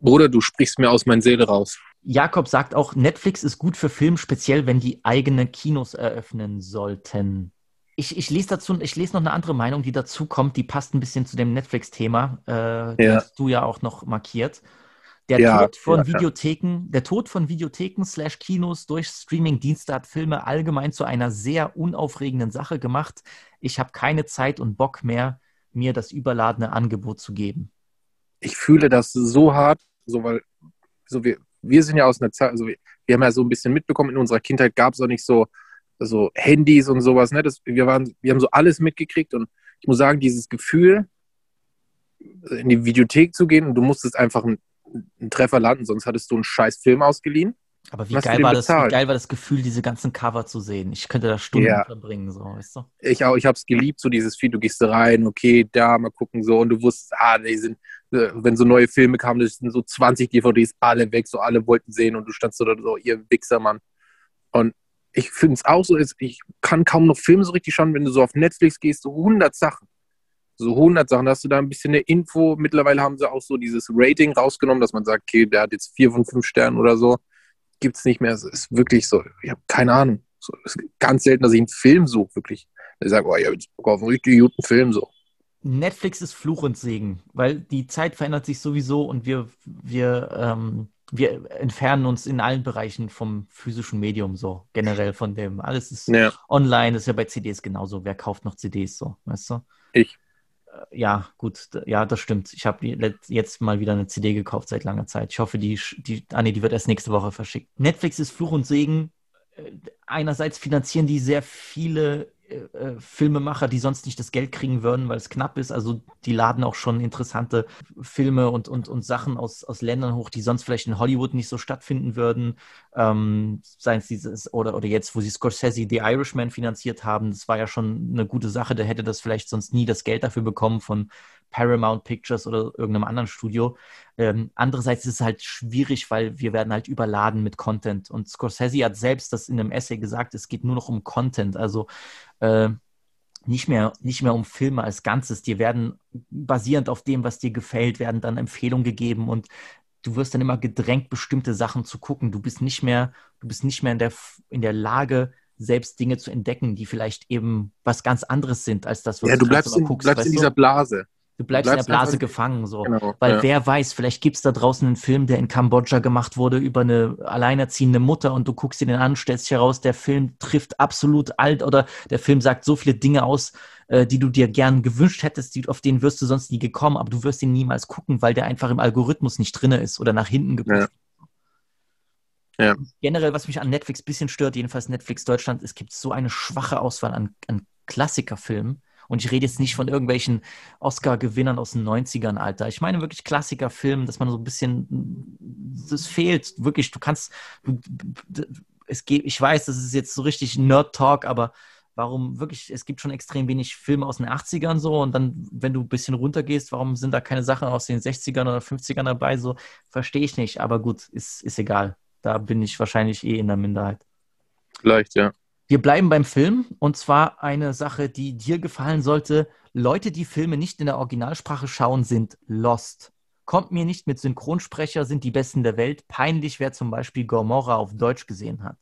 Bruder, du sprichst mir aus meiner Seele raus. Jakob sagt auch, Netflix ist gut für Film, speziell wenn die eigene Kinos eröffnen sollten. Ich, ich lese dazu, ich lese noch eine andere Meinung, die dazu kommt, die passt ein bisschen zu dem Netflix-Thema, äh, die Ja. hast du ja auch noch markiert. Der Ja, Tod von ja, ja. Videotheken, der Tod von Videotheken slash Kinos durch Streaming-Dienste hat Filme allgemein zu einer sehr unaufregenden Sache gemacht. Ich habe keine Zeit und Bock mehr, mir das überladene Angebot zu geben. ich fühle das so hart, so weil so wir, wir sind ja aus einer Zeit, also wir, wir haben ja so ein bisschen mitbekommen, in unserer Kindheit gab es auch nicht so, so Handys und sowas, ne? Das, wir, waren, wir haben so alles mitgekriegt und ich muss sagen, dieses Gefühl, in die Videothek zu gehen und du musstest einfach einen, einen Treffer landen, sonst hattest du einen scheiß Film ausgeliehen. Aber wie geil war das, wie geil war das Gefühl, diese ganzen Cover zu sehen? Ich könnte da Stunden Ja. verbringen, so, weißt du? Ich auch, ich habe es geliebt, so dieses Viel, du gehst da rein, okay, da, mal gucken, so, und du wusstest, ah, die sind, äh, wenn so neue Filme kamen, das sind so 20 DVDs, alle weg, so alle wollten sehen und du standst so da so, ihr Wichser, Mann. Und ich finde es auch so, ich kann kaum noch Filme so richtig schauen, wenn du so auf Netflix gehst, so 100 Sachen. so 100 Sachen, da hast du da ein bisschen eine Info. Mittlerweile haben sie auch so dieses Rating rausgenommen, dass man sagt, okay, der hat jetzt vier von fünf Sternen oder so. Gibt es nicht mehr. Es ist wirklich so, ich habe keine Ahnung. So, es ist ganz selten, dass ich einen Film suche, wirklich. Ich sage, oh, ich habe jetzt Bock auf einen richtig guten Film, so. Netflix ist Fluch und Segen, weil die Zeit verändert sich sowieso und wir, wir, ähm, wir entfernen uns in allen Bereichen vom physischen Medium so, generell von dem. Alles ist Ja. online, das ist ja bei CDs genauso. Wer kauft noch CDs so, weißt du? Ich. Äh, Ja, gut, ja, das stimmt. Ich habe jetzt mal wieder eine CD gekauft seit langer Zeit. Ich hoffe, die, die, ah nee, die wird erst nächste Woche verschickt. Netflix ist Fluch und Segen. Äh, Einerseits finanzieren die sehr viele äh, äh, Filmemacher, die sonst nicht das Geld kriegen würden, weil es knapp ist. Also die laden auch schon interessante Filme und, und, und Sachen aus, aus Ländern hoch, die sonst vielleicht in Hollywood nicht so stattfinden würden. Ähm, seien es dieses, oder, oder jetzt, wo sie Scorsese The Irishman finanziert haben, das war ja schon eine gute Sache. Der hätte das vielleicht sonst nie das Geld dafür bekommen von Paramount Pictures oder irgendeinem anderen Studio. Ähm, andererseits ist es halt schwierig, weil wir werden halt überladen mit Content. Und Scorsese hat selbst das in einem Essay gesagt, es geht nur noch um Content. Also äh, nicht mehr, nicht mehr um Filme als Ganzes. Dir werden basierend auf dem, was dir gefällt, werden dann Empfehlungen gegeben und du wirst dann immer gedrängt, bestimmte Sachen zu gucken. Du bist nicht mehr, du bist nicht mehr in der, in der Lage, selbst Dinge zu entdecken, die vielleicht eben was ganz anderes sind als das, was Ja, du bleibst, in, guckst, bleibst in dieser Blase. Du bleibst, in bleibst der Blase gefangen, so. Genau. Weil ja. wer weiß, vielleicht gibt es da draußen einen Film, der in Kambodscha gemacht wurde über eine alleinerziehende Mutter und du guckst dir den an, stellst dich heraus, der Film trifft absolut alt oder der Film sagt so viele Dinge aus, äh, die du dir gern gewünscht hättest, die, auf den wirst du sonst nie gekommen, aber du wirst ihn niemals gucken, weil der einfach im Algorithmus nicht drin ist oder nach hinten gepusht. Ja. Generell, was mich an Netflix ein bisschen stört, jedenfalls Netflix Deutschland, es gibt so eine schwache Auswahl an, an Klassikerfilmen. Und ich rede jetzt nicht von irgendwelchen Oscar-Gewinnern aus den 90ern, Alter. Ich meine wirklich Klassikerfilme, dass man so ein bisschen, das fehlt wirklich. Du kannst, es geht, ich weiß, das ist jetzt so richtig Nerd-Talk, aber warum wirklich, es gibt schon extrem wenig Filme aus den 80ern so und dann, wenn du ein bisschen runtergehst, warum sind da keine Sachen aus den 60ern oder 50ern dabei? So, verstehe ich nicht, aber gut, ist, ist egal. Da bin ich wahrscheinlich eh in der Minderheit. Vielleicht, ja. Wir bleiben beim Film und zwar eine Sache, die dir gefallen sollte. Leute, die Filme nicht in der Originalsprache schauen, sind lost. Kommt mir nicht mit Synchronsprecher, sind die Besten der Welt. Peinlich, wer zum Beispiel Gomorra auf Deutsch gesehen hat.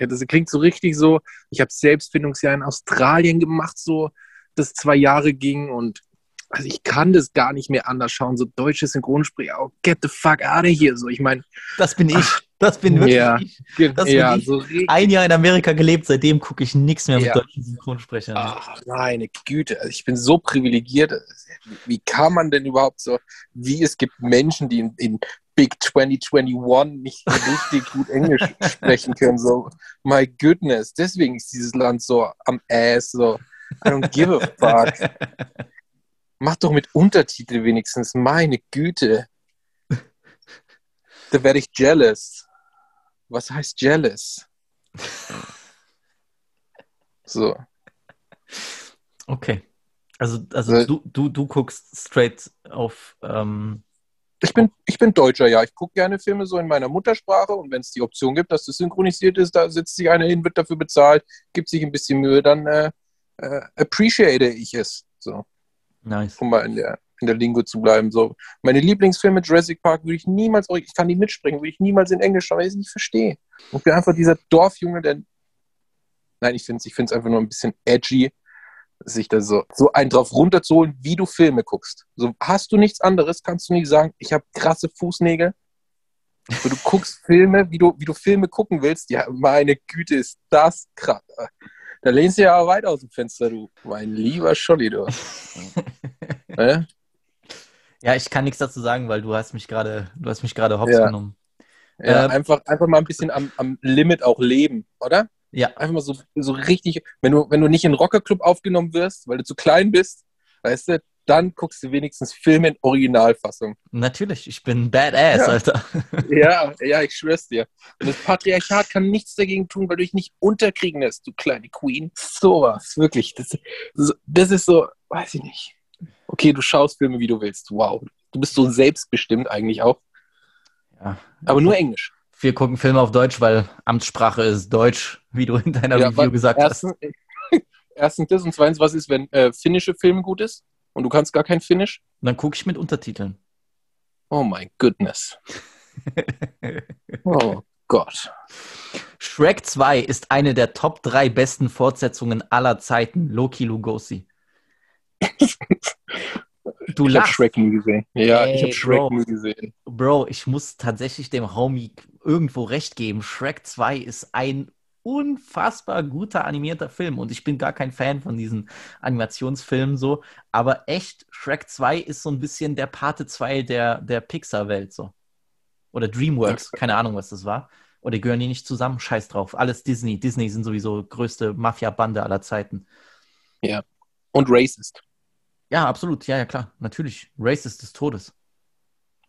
Ja, das klingt so richtig so. Ich habe Selbstfindungsjahr in Australien gemacht, so das zwei Jahre ging und also ich kann das gar nicht mehr anders schauen. So deutsche Synchronsprecher, oh, get the fuck out of here. So, ich meine, Das bin ich. Das bin wirklich Ja. ich. Das bin ja, ich. so. Ein Jahr in Amerika gelebt, seitdem gucke ich nichts mehr mit Ja. deutschen Synchronsprechern. Ach, meine Güte, also ich bin so privilegiert. Wie kann man denn überhaupt so, wie es gibt Menschen, die in, in Big 2021 nicht richtig gut Englisch sprechen können. So, my goodness, deswegen ist dieses Land so am Ass. So, I don't give a fuck. Mach doch mit Untertitel wenigstens, meine Güte. Da werde ich jealous. Was heißt jealous? So. Okay. Also, also du, du, du guckst straight auf. Ähm, Ich bin, ich bin Deutscher, ja. Ich gucke gerne Filme so in meiner Muttersprache und wenn es die Option gibt, dass das synchronisiert ist, da setzt sich einer hin, wird dafür bezahlt, gibt sich ein bisschen Mühe, dann äh, äh, appreciate ich es. So, nice. um mal in der, in der Lingo zu bleiben. So, meine Lieblingsfilme, Jurassic Park, würde ich niemals, ich kann die mitsprechen, würde ich niemals in Englisch schauen, weil ich es nicht verstehe. Ich bin einfach dieser Dorfjunge, der. Nein, ich finde es einfach nur ein bisschen edgy, sich da so, so einen drauf runterzuholen, wie du Filme guckst. So, hast du nichts anderes, kannst du nicht sagen, ich habe krasse Fußnägel. So, du guckst Filme, wie du, wie du Filme gucken willst. Ja, meine Güte, ist das krass. Da lehnst du ja weit aus dem Fenster, du. Mein lieber Scholli, du. äh? Ja, ich kann nichts dazu sagen, weil du hast mich gerade, du hast mich gerade hops Ja. genommen. Ja, Ähm. einfach, einfach mal ein bisschen am, am Limit auch leben, oder? Ja, Einfach mal so, so richtig, wenn du, wenn du nicht in den Rockerclub aufgenommen wirst, weil du zu klein bist, weißt du, dann guckst du wenigstens Filme in Originalfassung. natürlich. Ich bin badass, Ja. Alter. Ja, ja, ich schwör's dir. Und das Patriarchat kann nichts dagegen tun, weil du dich nicht unterkriegen lässt, du kleine Queen. Sowas, wirklich. Das, das ist so, weiß ich nicht. Okay, du schaust Filme, wie du willst. Wow. Du bist so selbstbestimmt eigentlich auch. Ja. Aber nur Englisch. Wir gucken Filme auf Deutsch, weil Amtssprache ist Deutsch, wie du in deiner Ja, Review gesagt hast. erstens, erstens das und zweitens, was ist, wenn äh, finnische Filme gut ist? Und du kannst gar kein Finnisch? Und dann gucke ich mit Untertiteln. Oh my goodness. Oh Gott. Shrek 2 ist eine der Top 3 besten Fortsetzungen aller Zeiten. Loki Lugosi. Du ich habe lachst. Shrek nie gesehen. Ja, ich Ey, habe Shrek Bro. nie gesehen. Bro, ich muss tatsächlich dem Homie irgendwo recht geben. Shrek 2 ist ein unfassbar guter animierter Film und ich bin gar kein Fan von diesen Animationsfilmen so, aber echt, Shrek 2 ist so ein bisschen der Pate 2 der, der Pixar-Welt so. Oder DreamWorks, keine Ahnung, was das war. Oder gehören die nicht zusammen? Scheiß drauf. Alles Disney. Disney sind sowieso größte Mafia-Bande aller Zeiten. Und Racist. Ja, absolut. Ja, ja, klar. Natürlich. Racist des Todes.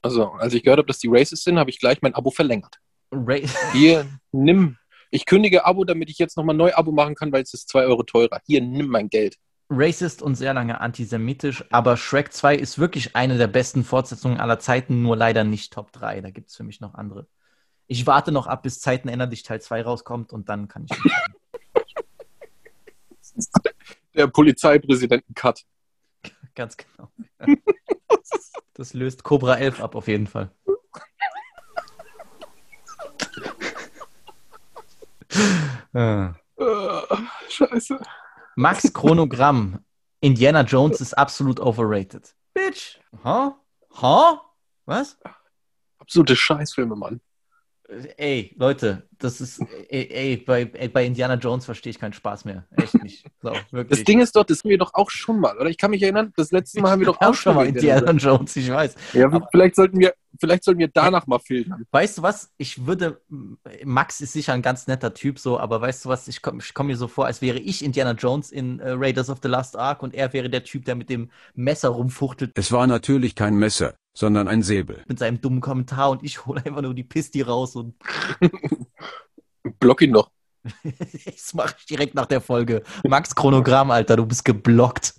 Also, als ich gehört habe, dass die Racist sind, habe ich gleich mein Abo verlängert. Ra Hier, nimm. Ich kündige Abo, damit ich jetzt nochmal neu Abo machen kann, weil es ist 2 Euro teurer. Hier, nimm mein Geld. racist und sehr lange antisemitisch, aber Shrek 2 ist wirklich eine der besten Fortsetzungen aller Zeiten, nur leider nicht Top 3. Da gibt es für mich noch andere. Ich warte noch ab, bis Zeiten ändern dich Teil 2 rauskommt und dann kann ich. Der Polizeipräsidenten-Cut. Ganz genau. Das löst Cobra 11 ab, auf jeden Fall. Äh. Scheiße. Max Chronogramm. Indiana Jones ist absolut overrated. Bitch. Ha? Ha? Was? Absolute Scheißfilme, Mann. Ey, Leute, das ist, ey, ey, bei, ey, bei Indiana Jones verstehe ich keinen Spaß mehr. Echt nicht. So, wirklich. Das Ding ist doch, das sind wir doch auch schon mal, oder? Ich kann mich erinnern, das letzte Mal haben wir doch auch schon mal Indiana Jones, ich weiß. Ja, vielleicht sollten wir, vielleicht sollten wir danach mal filtern. Weißt du was? Ich würde, Max ist sicher ein ganz netter Typ so, aber weißt du was? Ich komme ich komm mir so vor, als wäre ich Indiana Jones in äh, Raiders of the Lost Ark und er wäre der Typ, der mit dem Messer rumfuchtelt Es war natürlich kein Messer, sondern ein Säbel. mit seinem dummen Kommentar und ich hole einfach nur die Pisti raus und Block ihn doch. das mache ich direkt nach der Folge. Max Chronogramm, Alter, du bist geblockt.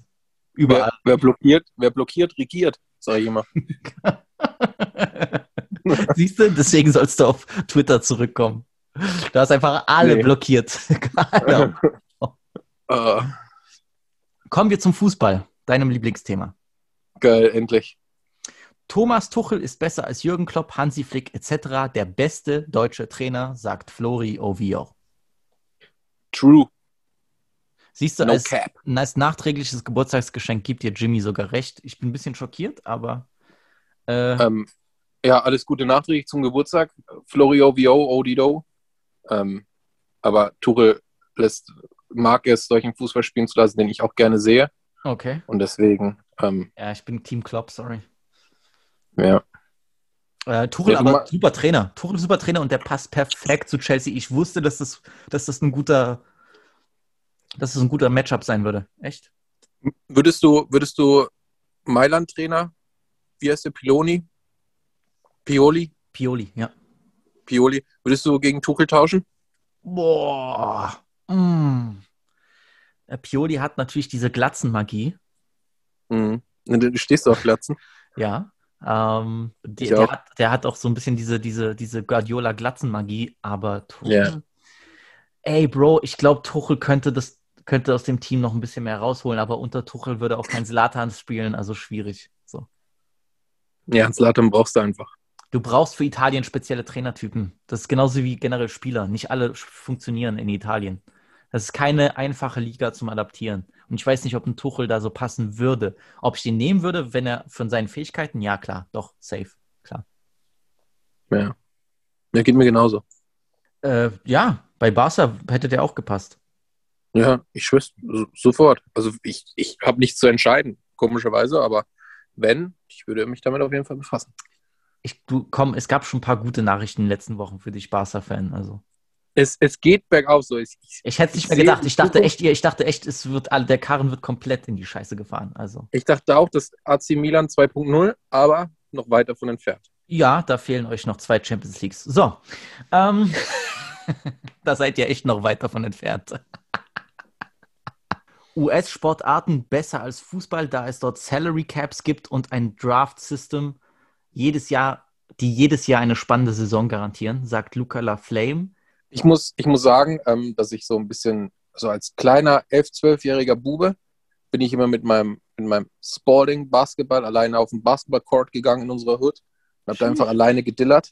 Wer, Überall. wer blockiert, wer blockiert, regiert, sage ich immer. Siehst du, deswegen sollst du auf Twitter zurückkommen. Du hast einfach alle Nee. blockiert. Äh, Kommen wir zum Fußball, deinem Lieblingsthema. geil, endlich. Thomas Tuchel ist besser als Jürgen Klopp, Hansi Flick etc. Der beste deutsche Trainer, sagt Flori Ovio. True. Siehst du, No als, als nachträgliches Geburtstagsgeschenk gibt dir Jimmy sogar recht. Ich bin ein bisschen schockiert, aber äh, Ähm, ja, alles Gute nachträglich zum Geburtstag. Florio VO, Odido. Ähm, aber Tuchel lässt, mag es, solchen Fußball spielen zu lassen, den ich auch gerne sehe. okay. Und deswegen, ähm, Ja, ich bin Team Klopp, sorry. Ja. Äh, Tuchel Ja, aber super Trainer. Tuchel super Trainer und der passt perfekt zu Chelsea. Ich wusste, dass das, dass das ein guter, dass das ein guter Matchup sein würde. Echt? Würdest du, würdest du Mailand-Trainer, wie heißt der, Piloni? Pioli? Pioli, ja. Pioli, würdest du gegen Tuchel tauschen? Boah. Mm. Äh, Pioli hat natürlich diese Glatzenmagie. Mhm. Du stehst auf Glatzen. Ja. Ähm, die, der, hat, der hat auch so ein bisschen diese, diese, diese Guardiola-Glatzenmagie, aber Tuchel. Ja. Ey, Bro, ich glaube, Tuchel könnte das könnte aus dem Team noch ein bisschen mehr rausholen, aber unter Tuchel würde auch kein Zlatan spielen, also schwierig. So. Ja, Zlatan brauchst du einfach. Du brauchst für Italien spezielle Trainertypen. Das ist genauso wie generell Spieler. Nicht alle funktionieren in Italien. Das ist keine einfache Liga zum Adaptieren. Und ich weiß nicht, ob ein Tuchel da so passen würde. Ob ich den nehmen würde, wenn er von seinen Fähigkeiten, ja klar, doch, safe, klar. Ja. Ja, geht mir genauso. Äh, ja, bei Barca hätte der auch gepasst. Ja, ich schwör's so, sofort. Also ich, ich habe nichts zu entscheiden, komischerweise, aber wenn, ich würde mich damit auf jeden Fall befassen. Ich, du, komm, es gab schon ein paar gute Nachrichten in den letzten Wochen für dich, Barca-Fan. Also. Es, es geht bergauf so. Ich, ich, Ich hätte es nicht Ich mehr gedacht. Ich dachte echt, ich dachte echt, es wird all- der Karren wird komplett in die Scheiße gefahren. Also. ich dachte auch, dass AC Milan 2.0, aber noch weit davon entfernt. Ja, da fehlen euch noch zwei Champions Leagues. So. Ähm, da seid ihr echt noch weit davon entfernt. US-Sportarten besser als Fußball, da es dort Salary Caps gibt und ein Draft-System jedes Jahr, die jedes Jahr eine spannende Saison garantieren, sagt Luca LaFlame. Ich muss, ich muss sagen, ähm, dass ich so ein bisschen, so als kleiner 11-, 12-jähriger Bube, bin ich immer mit meinem mit meinem Sporting Basketball alleine auf den Basketballcourt gegangen in unserer Hood und habe da einfach alleine gedillert.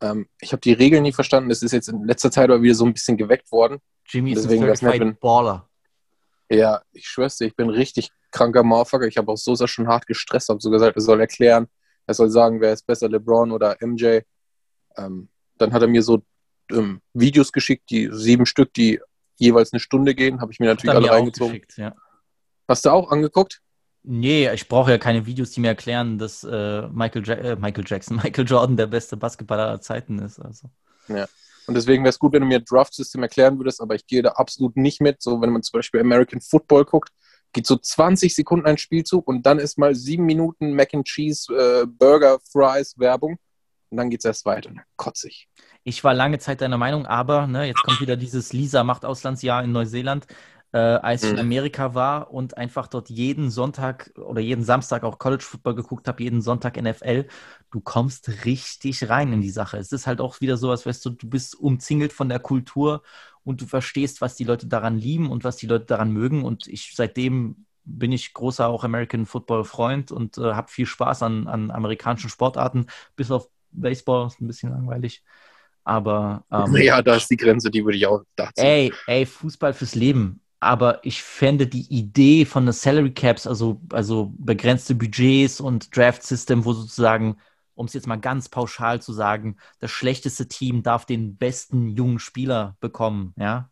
Ähm, ich habe die Regeln nie verstanden. Das ist jetzt in letzter Zeit aber wieder so ein bisschen geweckt worden. Jimmy ist Deswegen ein Baller. Ja, ich schwör's dir, ich bin richtig kranker Motherfucker. Ich habe auch Sosa schon hart gestresst, habe so gesagt, er soll erklären, er soll sagen, wer ist besser, LeBron oder MJ. Ähm, dann hat er mir so ähm, Videos geschickt, die sieben Stück, die jeweils eine Stunde gehen, habe ich mir natürlich alle reingezogen. ja. Hast du auch angeguckt? Nee, ich brauche ja keine Videos, die mir erklären, dass äh, Michael, ja äh, Michael Jackson, Michael Jordan der beste Basketballer aller Zeiten ist. Also. Und deswegen wäre es gut, wenn du mir Draft System erklären würdest, aber ich gehe da absolut nicht mit. So, wenn man zum Beispiel American Football guckt, geht so 20 Sekunden ein Spielzug und dann ist mal sieben Minuten Mac and Cheese, äh, Burger, Fries, Werbung und dann geht es erst weiter. Und dann kotze ich. Ich war lange Zeit deiner Meinung, aber ne, jetzt kommt wieder dieses Lisa macht Auslandsjahr in Neuseeland, äh, als ich in Mhm. Amerika war und einfach dort jeden Sonntag oder jeden Samstag auch College Football geguckt habe, jeden Sonntag NFL. Du kommst richtig rein in die Sache. Es ist halt auch wieder so, als weißt du, du bist umzingelt von der Kultur und du verstehst, was die Leute daran lieben und was die Leute daran mögen. Und ich seitdem bin ich großer auch American Football Freund und äh, habe viel Spaß an, an amerikanischen Sportarten, bis auf Baseball, ist ein bisschen langweilig. Aber ähm, ja, da ist die Grenze, die würde ich auch da ziehen. ey, ey, Fußball fürs Leben. Aber ich fände die Idee von der Salary Caps, also, also begrenzte Budgets und Draft System, wo sozusagen, um es jetzt mal ganz pauschal zu sagen, das schlechteste Team darf den besten jungen Spieler bekommen, ja.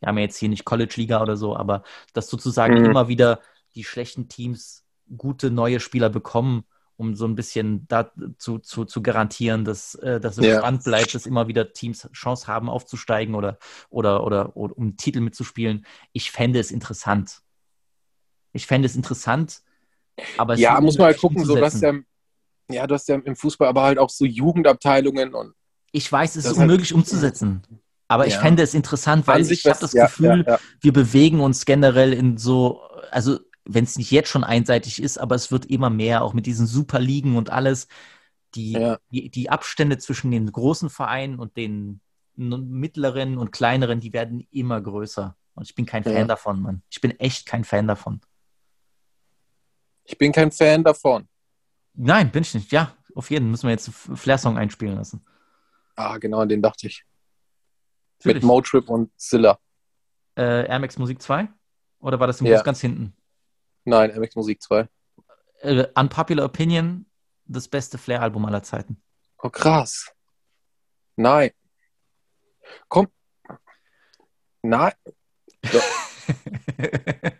Wir haben ja jetzt hier nicht College-Liga oder so, aber dass sozusagen Mhm. immer wieder die schlechten Teams gute neue Spieler bekommen, um so ein bisschen dazu zu, zu garantieren, dass, äh, dass es Ja. spannend bleibt, dass immer wieder Teams Chance haben aufzusteigen oder, oder, oder, oder um Titel mitzuspielen. Ich fände es interessant. Ich fände es interessant, aber es Ja, muss man halt gucken, so dass der, ja, du hast ja im Fußball aber halt auch so Jugendabteilungen und Ich weiß, es ist ist halt- unmöglich umzusetzen. Aber ich Ja. fände es interessant, weil ich sich habe das ja, Gefühl, ja. wir bewegen uns generell in so, also wenn es nicht jetzt schon einseitig ist, aber es wird immer mehr, auch mit diesen Superligen und alles. Die, Ja. die, die Abstände zwischen den großen Vereinen und den mittleren und kleineren, die werden immer größer. Und ich bin kein Fan Ja. davon, Mann. Ich bin echt kein Fan davon. Ich bin kein Fan davon. Nein, bin ich nicht. Ja, auf jeden Fall müssen wir jetzt einen Flair-Song einspielen lassen. Ah, genau, an den dachte ich. Natürlich. Mit Motrip und Zilla. äh, Air Max Musik 2? Oder war das im Ja. Bus ganz hinten? Nein, MX Musik 2. Äh, Unpopular Opinion, das beste Flair-Album aller Zeiten. Oh, krass. Nein. Komm. Nein. So.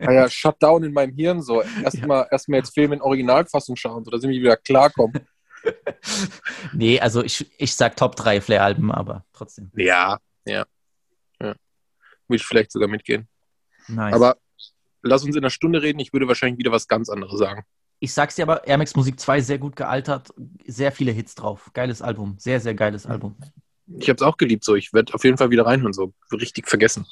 Ah ja, Shutdown in meinem Hirn so. Erstmal erst mal jetzt Film in Originalfassung schauen, sodass ich mich wieder klarkomme. nee, also ich, ich sag Top 3 Flair-Alben, aber trotzdem. Ja, ja. ja. Will ich vielleicht sogar mitgehen. Nice. Aber lass uns in einer Stunde reden. Ich würde wahrscheinlich wieder was ganz anderes sagen. ich sag's dir aber, Air Max Musik 2 sehr gut gealtert, sehr viele Hits drauf. Geiles Album, sehr, sehr geiles Album. Ich habe es auch geliebt so. Ich werde auf jeden Fall wieder reinhören, so richtig vergessen.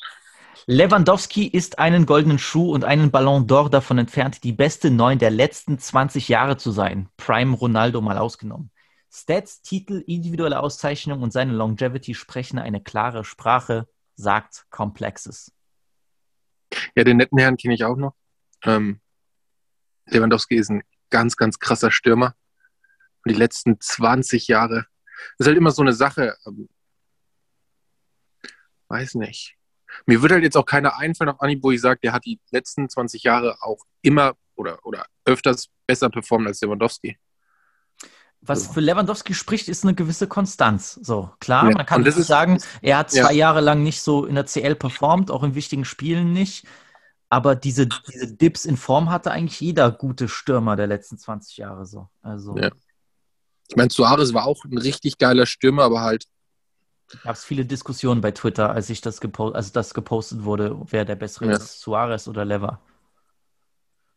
Lewandowski ist einen goldenen Schuh und einen Ballon d'Or davon entfernt, die beste Neun der letzten 20 Jahre zu sein. Prime Ronaldo mal ausgenommen. Stats, Titel, individuelle Auszeichnung und seine Longevity sprechen eine klare Sprache, sagt Complexes. Ja, den netten Herrn kenne ich auch noch. Ähm, Lewandowski ist ein ganz, ganz krasser Stürmer. Und die letzten 20 Jahre, das ist halt immer so eine Sache. Ähm, weiß nicht. Mir würde halt jetzt auch keiner einfallen auf Anhieb, wo ich sage, der hat die letzten 20 Jahre auch immer oder, oder öfters besser performt als Lewandowski. Was für Lewandowski spricht, ist eine gewisse Konstanz. So, klar, Ja, man kann nicht sagen, er hat zwei Ja. Jahre lang nicht so in der CL performt, auch in wichtigen Spielen nicht. Aber diese, diese Dips in Form hatte eigentlich jeder gute Stürmer der letzten 20 Jahre so. Also Ja. Ich meine, Suarez war auch ein richtig geiler Stürmer, aber halt, gab es viele Diskussionen bei Twitter, als ich das, gepo als das gepostet wurde, wer der bessere ist, Suarez oder Lever.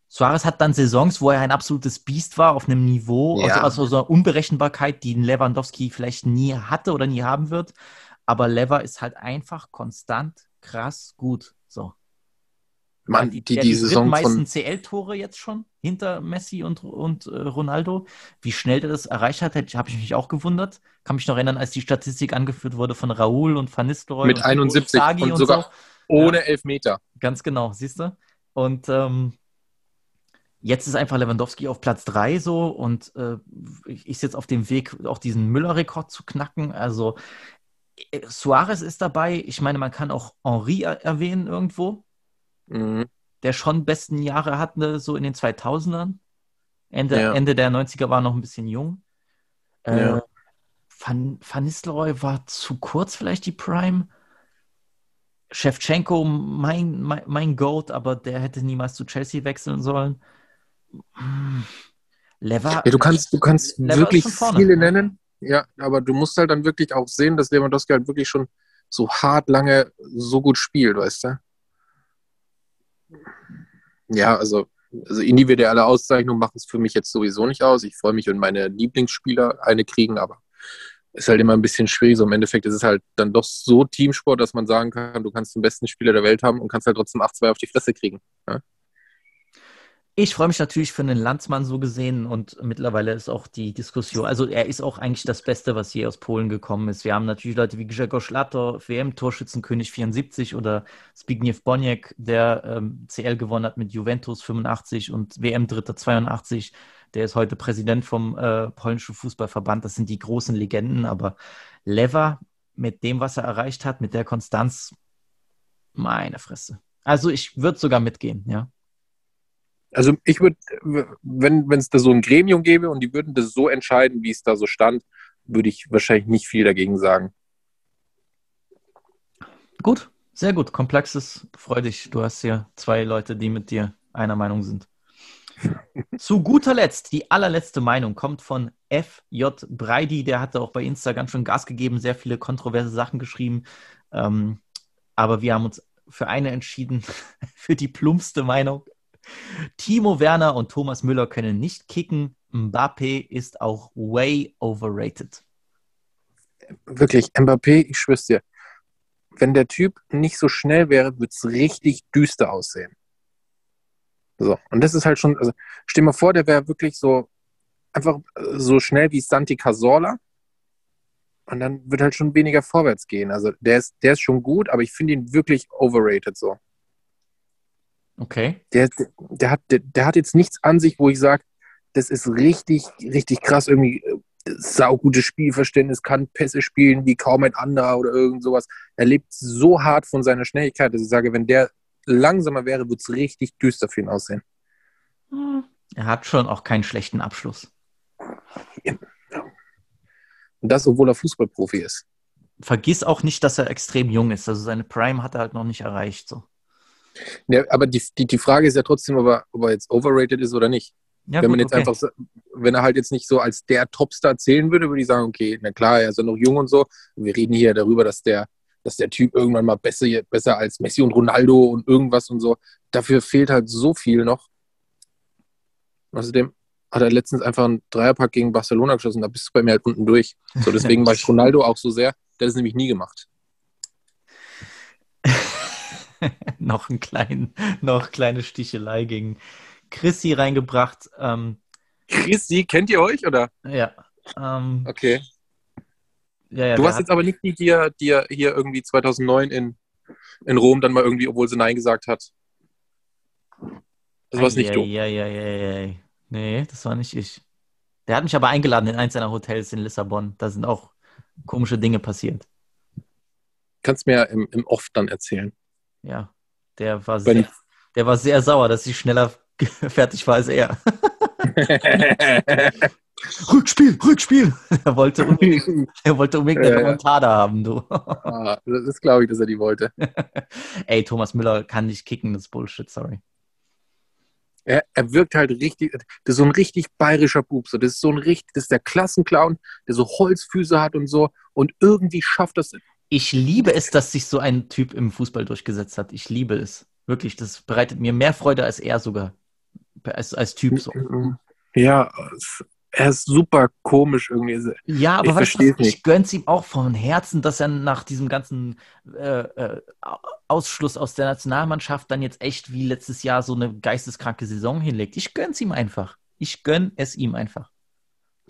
Suarez hat dann Saisons, wo er ein absolutes Biest war, auf einem Niveau, Ja. also, also so einer Unberechenbarkeit, die Lewandowski vielleicht nie hatte oder nie haben wird. Aber Lever ist halt einfach konstant krass gut. So. man, die, die, die die Saison meisten CL-Tore jetzt schon hinter Messi und, und äh, Ronaldo. Wie schnell der das erreicht hat, habe ich mich auch gewundert. Kann mich noch erinnern, als die Statistik angeführt wurde von Raúl und Van Nistelrooy Mit und 71 Inzaghi und und sogar so. ohne Elfmeter. Ganz genau, siehst du? Und ähm, Jetzt ist einfach Lewandowski auf Platz 3 so und äh, ich ist jetzt auf dem Weg, auch diesen Müller-Rekord zu knacken. Also äh, Suarez ist dabei. Ich meine, man kann auch Henri er erwähnen irgendwo, Mhm. der schon besten Jahre hatte, so in den 2000ern. Ende, Ja. Ende der 90er war noch ein bisschen jung. Äh, Ja. Van, Van Nistelrooy war zu kurz vielleicht die Prime. Shevchenko, mein, mein, mein Goat, aber der hätte niemals zu Chelsea wechseln sollen. Lever, Ja, du kannst, du kannst Lever wirklich viele nennen. Ja, aber du musst halt dann wirklich auch sehen, dass Lewandowski halt wirklich schon so hart lange so gut spielt, weißt du? Ja, also, also individuelle Auszeichnungen machen es für mich jetzt sowieso nicht aus. Ich freue mich, wenn meine Lieblingsspieler eine kriegen, aber ist halt immer ein bisschen schwierig. So im Endeffekt ist es halt dann doch so Teamsport, dass man sagen kann, du kannst den besten Spieler der Welt haben und kannst halt trotzdem 8-2 auf die Fresse kriegen. Ja? Ich freue mich natürlich für einen Landsmann so gesehen und mittlerweile ist auch die Diskussion, also er ist auch eigentlich das Beste, was je aus Polen gekommen ist. Wir haben natürlich Leute wie Grzegorz Lato, WM-Torschützenkönig 74 oder Zbigniew Boniek, der ähm, CL gewonnen hat mit Juventus 85 und WM-Dritter 82. Der ist heute Präsident vom äh, polnischen Fußballverband. Das sind die großen Legenden, aber Lever mit dem, was er erreicht hat, mit der Konstanz, meine Fresse. Also ich würde sogar mitgehen, ja. Also ich würde, wenn es da so ein Gremium gäbe und die würden das so entscheiden, wie es da so stand, würde ich wahrscheinlich nicht viel dagegen sagen. Gut, sehr gut. Komplexes, freu dich. Du hast hier zwei Leute, die mit dir einer Meinung sind. Zu guter Letzt, die allerletzte Meinung kommt von FJ Breidi. Der hatte auch bei Insta ganz schön Gas gegeben, sehr viele kontroverse Sachen geschrieben. Ähm, aber wir haben uns für eine entschieden, für die plumpste Meinung. Timo Werner und Thomas Müller können nicht kicken. Mbappé ist auch way overrated. Wirklich, Mbappé, ich schwör's dir, wenn der Typ nicht so schnell wäre, würde es richtig düster aussehen. So, und das ist halt schon, also stell mal vor, der wäre wirklich so einfach äh, so schnell wie Santi Cazorla. Und dann wird halt schon weniger vorwärts gehen. Also der ist, der ist schon gut, aber ich finde ihn wirklich overrated so. Okay. der, der, hat, der, der hat jetzt nichts an sich, wo ich sage, das ist richtig, richtig krass, irgendwie äh, saugutes Spielverständnis, kann Pässe spielen wie kaum ein anderer oder irgend sowas. Er lebt so hart von seiner Schnelligkeit, dass ich sage, wenn der langsamer wäre, würde es richtig düster für ihn aussehen. Er hat schon auch keinen schlechten Abschluss. Und das, obwohl er Fußballprofi ist. Vergiss auch nicht, dass er extrem jung ist. Also seine Prime hat er halt noch nicht erreicht. So. Ja, aber die, die, die Frage ist ja trotzdem, ob er, ob er jetzt overrated ist oder nicht. Ja, wenn man gut, jetzt okay. einfach, wenn er halt jetzt nicht so als der Topstar zählen würde, würde ich sagen, okay, na klar, er ist ja noch jung und so. Und wir reden hier darüber, dass der, dass der Typ irgendwann mal besser, besser als Messi und Ronaldo und irgendwas und so. Dafür fehlt halt so viel noch. Außerdem hat er letztens einfach einen Dreierpack gegen Barcelona geschossen, da bist du bei mir halt unten durch. So, deswegen war ich Ronaldo auch so sehr. Der hat es nämlich nie gemacht. noch ein kleinen, noch kleine Stichelei gegen Chrissy reingebracht. Ähm, Chrissy, kennt ihr euch oder? ja. Ähm, Okay. ja, ja du warst jetzt aber nicht die, die hier, hier irgendwie 2009 in, in Rom dann mal irgendwie, obwohl sie Nein gesagt hat. Das war's nicht du. Ja, ja, ja, ja. Nee, das war nicht ich. Der hat mich aber eingeladen in eins seiner Hotels in Lissabon. Da sind auch komische Dinge passiert. Kannst mir im, im Off dann erzählen. Ja, der war sehr, der war sehr sauer, dass ich schneller fertig war als er. Rückspiel, Rückspiel. Er wollte unbedingt, er wollte unbedingt eine. Remontada haben, du. ah, das ist, glaube ich, dass er die wollte. Ey, Thomas Müller kann nicht kicken, das ist Bullshit, sorry. Er, er wirkt halt richtig, das ist so ein richtig bayerischer Bub. So. Das ist so ein richtig, das ist der Klassenclown, der so Holzfüße hat und so. Und irgendwie schafft das. Ich liebe es, dass sich so ein Typ im Fußball durchgesetzt hat. Ich liebe es. Wirklich, das bereitet mir mehr Freude als er sogar. Als, als Typ so. Ja, er ist super komisch irgendwie. Ja, aber Ich was, ich gönn's ihm auch von Herzen, dass er nach diesem ganzen äh, äh, Ausschluss aus der Nationalmannschaft dann jetzt echt wie letztes Jahr so eine geisteskranke Saison hinlegt. Ich gönn's ihm einfach. Ich gönn es ihm einfach.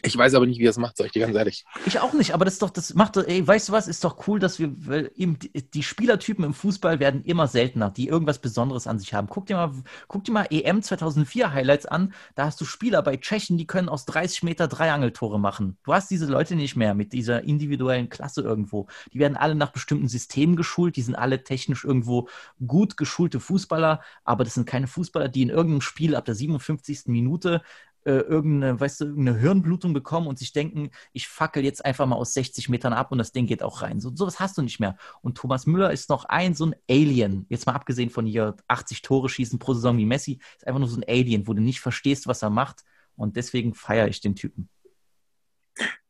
Ich weiß aber nicht, wie es macht, sag ich dir ganz ehrlich. Ich auch nicht, aber das ist doch, das macht, ey, weißt du was, ist doch cool, dass wir, weil eben die, die Spielertypen im Fußball werden immer seltener, die irgendwas Besonderes an sich haben. Guck dir mal, guck dir mal EM 2004 Highlights an, da hast du Spieler bei Tschechen, die können aus 30 Meter Dreiangeltore machen. Du hast diese Leute nicht mehr mit dieser individuellen Klasse irgendwo. Die werden alle nach bestimmten Systemen geschult, die sind alle technisch irgendwo gut geschulte Fußballer, aber das sind keine Fußballer, die in irgendeinem Spiel ab der 57. Minute äh, irgendeine, weißt du, irgendeine Hirnblutung bekommen und sich denken, ich fackel jetzt einfach mal aus 60 Metern ab und das Ding geht auch rein. So sowas hast du nicht mehr. Und Thomas Müller ist noch ein so ein Alien. Jetzt mal abgesehen von hier 80 Tore schießen pro Saison wie Messi, ist einfach nur so ein Alien, wo du nicht verstehst, was er macht. Und deswegen feiere ich den Typen.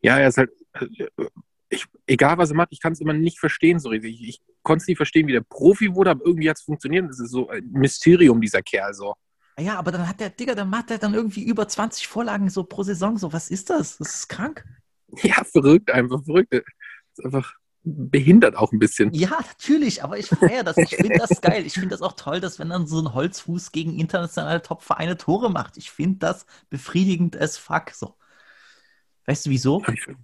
Ja, er ist halt, äh, ich, egal was er macht, ich kann es immer nicht verstehen so richtig. Ich, ich konnte es nicht verstehen, wie der Profi wurde, aber irgendwie hat es funktioniert. Das ist so ein Mysterium, dieser Kerl so. Ja, aber dann hat der Digga, dann macht er dann irgendwie über 20 Vorlagen so pro Saison. So, was ist das? Das ist krank. Ja, verrückt, einfach verrückt. Das ist einfach behindert auch ein bisschen. Ja, natürlich, aber ich feiere das. Ich finde das geil. Ich finde das auch toll, dass wenn dann so ein Holzfuß gegen internationale Top-Vereine Tore macht. Ich finde das befriedigend as fuck. So. Weißt du wieso?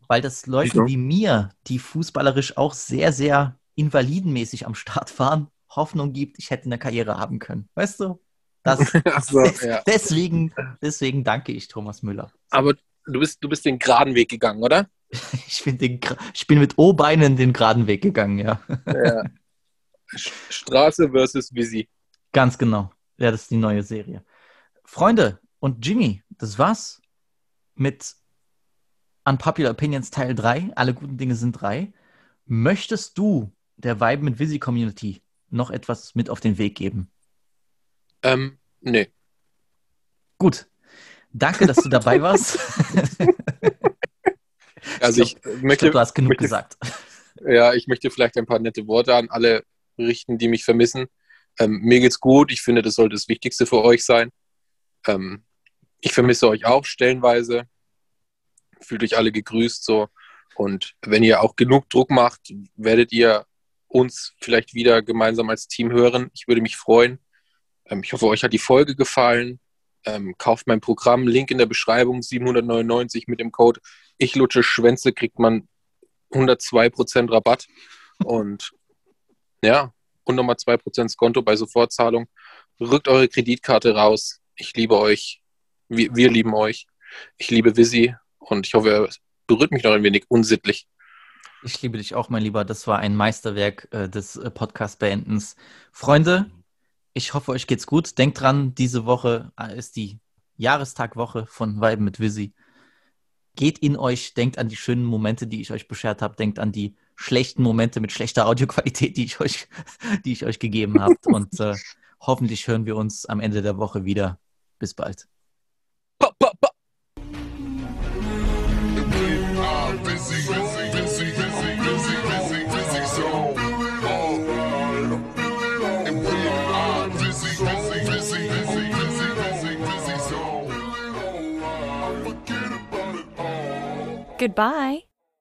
Weil das Wieso? wie mir, die fußballerisch auch sehr, sehr invalidenmäßig am Start waren, Hoffnung gibt, ich hätte eine Karriere haben können. Weißt du? Das, so, ja. deswegen, deswegen danke ich Thomas Müller. Aber du bist, du bist den geraden Weg gegangen, oder? Ich, find den, ich bin mit O-Beinen den geraden Weg gegangen, ja. Ja. Straße versus Visi. Ganz genau. Ja, das ist die neue Serie. Freunde und Jimmy, das war's mit Unpopular Opinions Teil 3. Alle guten Dinge sind drei. Möchtest du der Vibe mit Visi Community noch etwas mit auf den Weg geben? Ähm, nee. Gut. Danke, dass du dabei warst. Also Ich glaub- ich möchte, glaube, du hast genug möchte- gesagt. ja, ich möchte vielleicht ein paar nette Worte an alle richten, die mich vermissen. Ähm, mir geht's gut. Ich finde, das sollte das Wichtigste für euch sein. Ähm, ich vermisse euch auch stellenweise. Fühlt euch alle gegrüßt so. Und wenn ihr auch genug Druck macht, werdet ihr uns vielleicht wieder gemeinsam als Team hören. Ich würde mich freuen. Ähm, ich hoffe, euch hat die Folge gefallen. Ähm, kauft mein Programm, Link in der Beschreibung, 799 mit dem Code Ich lutsche Schwänze, kriegt man 102% Rabatt. Und ja, und nochmal 2% Skonto bei Sofortzahlung. Rückt eure Kreditkarte raus. Ich liebe euch. Wir, wir lieben euch. Ich liebe Visi und ich hoffe, er berührt mich noch ein wenig unsittlich. Ich liebe dich auch, mein Lieber. Das war ein Meisterwerk äh, des äh, Podcast-Beendens. Freunde, ich hoffe, euch geht's gut. Denkt dran, diese Woche äh, ist die Jahrestagwoche von Weiben mit Visi. Geht in euch, denkt an die schönen Momente, die ich euch beschert habe, denkt an die schlechten Momente mit schlechter Audioqualität, die ich euch, die ich euch gegeben habe. Und äh, hoffentlich hören wir uns am Ende der Woche wieder. Bis bald. Pa, pa, Goodbye.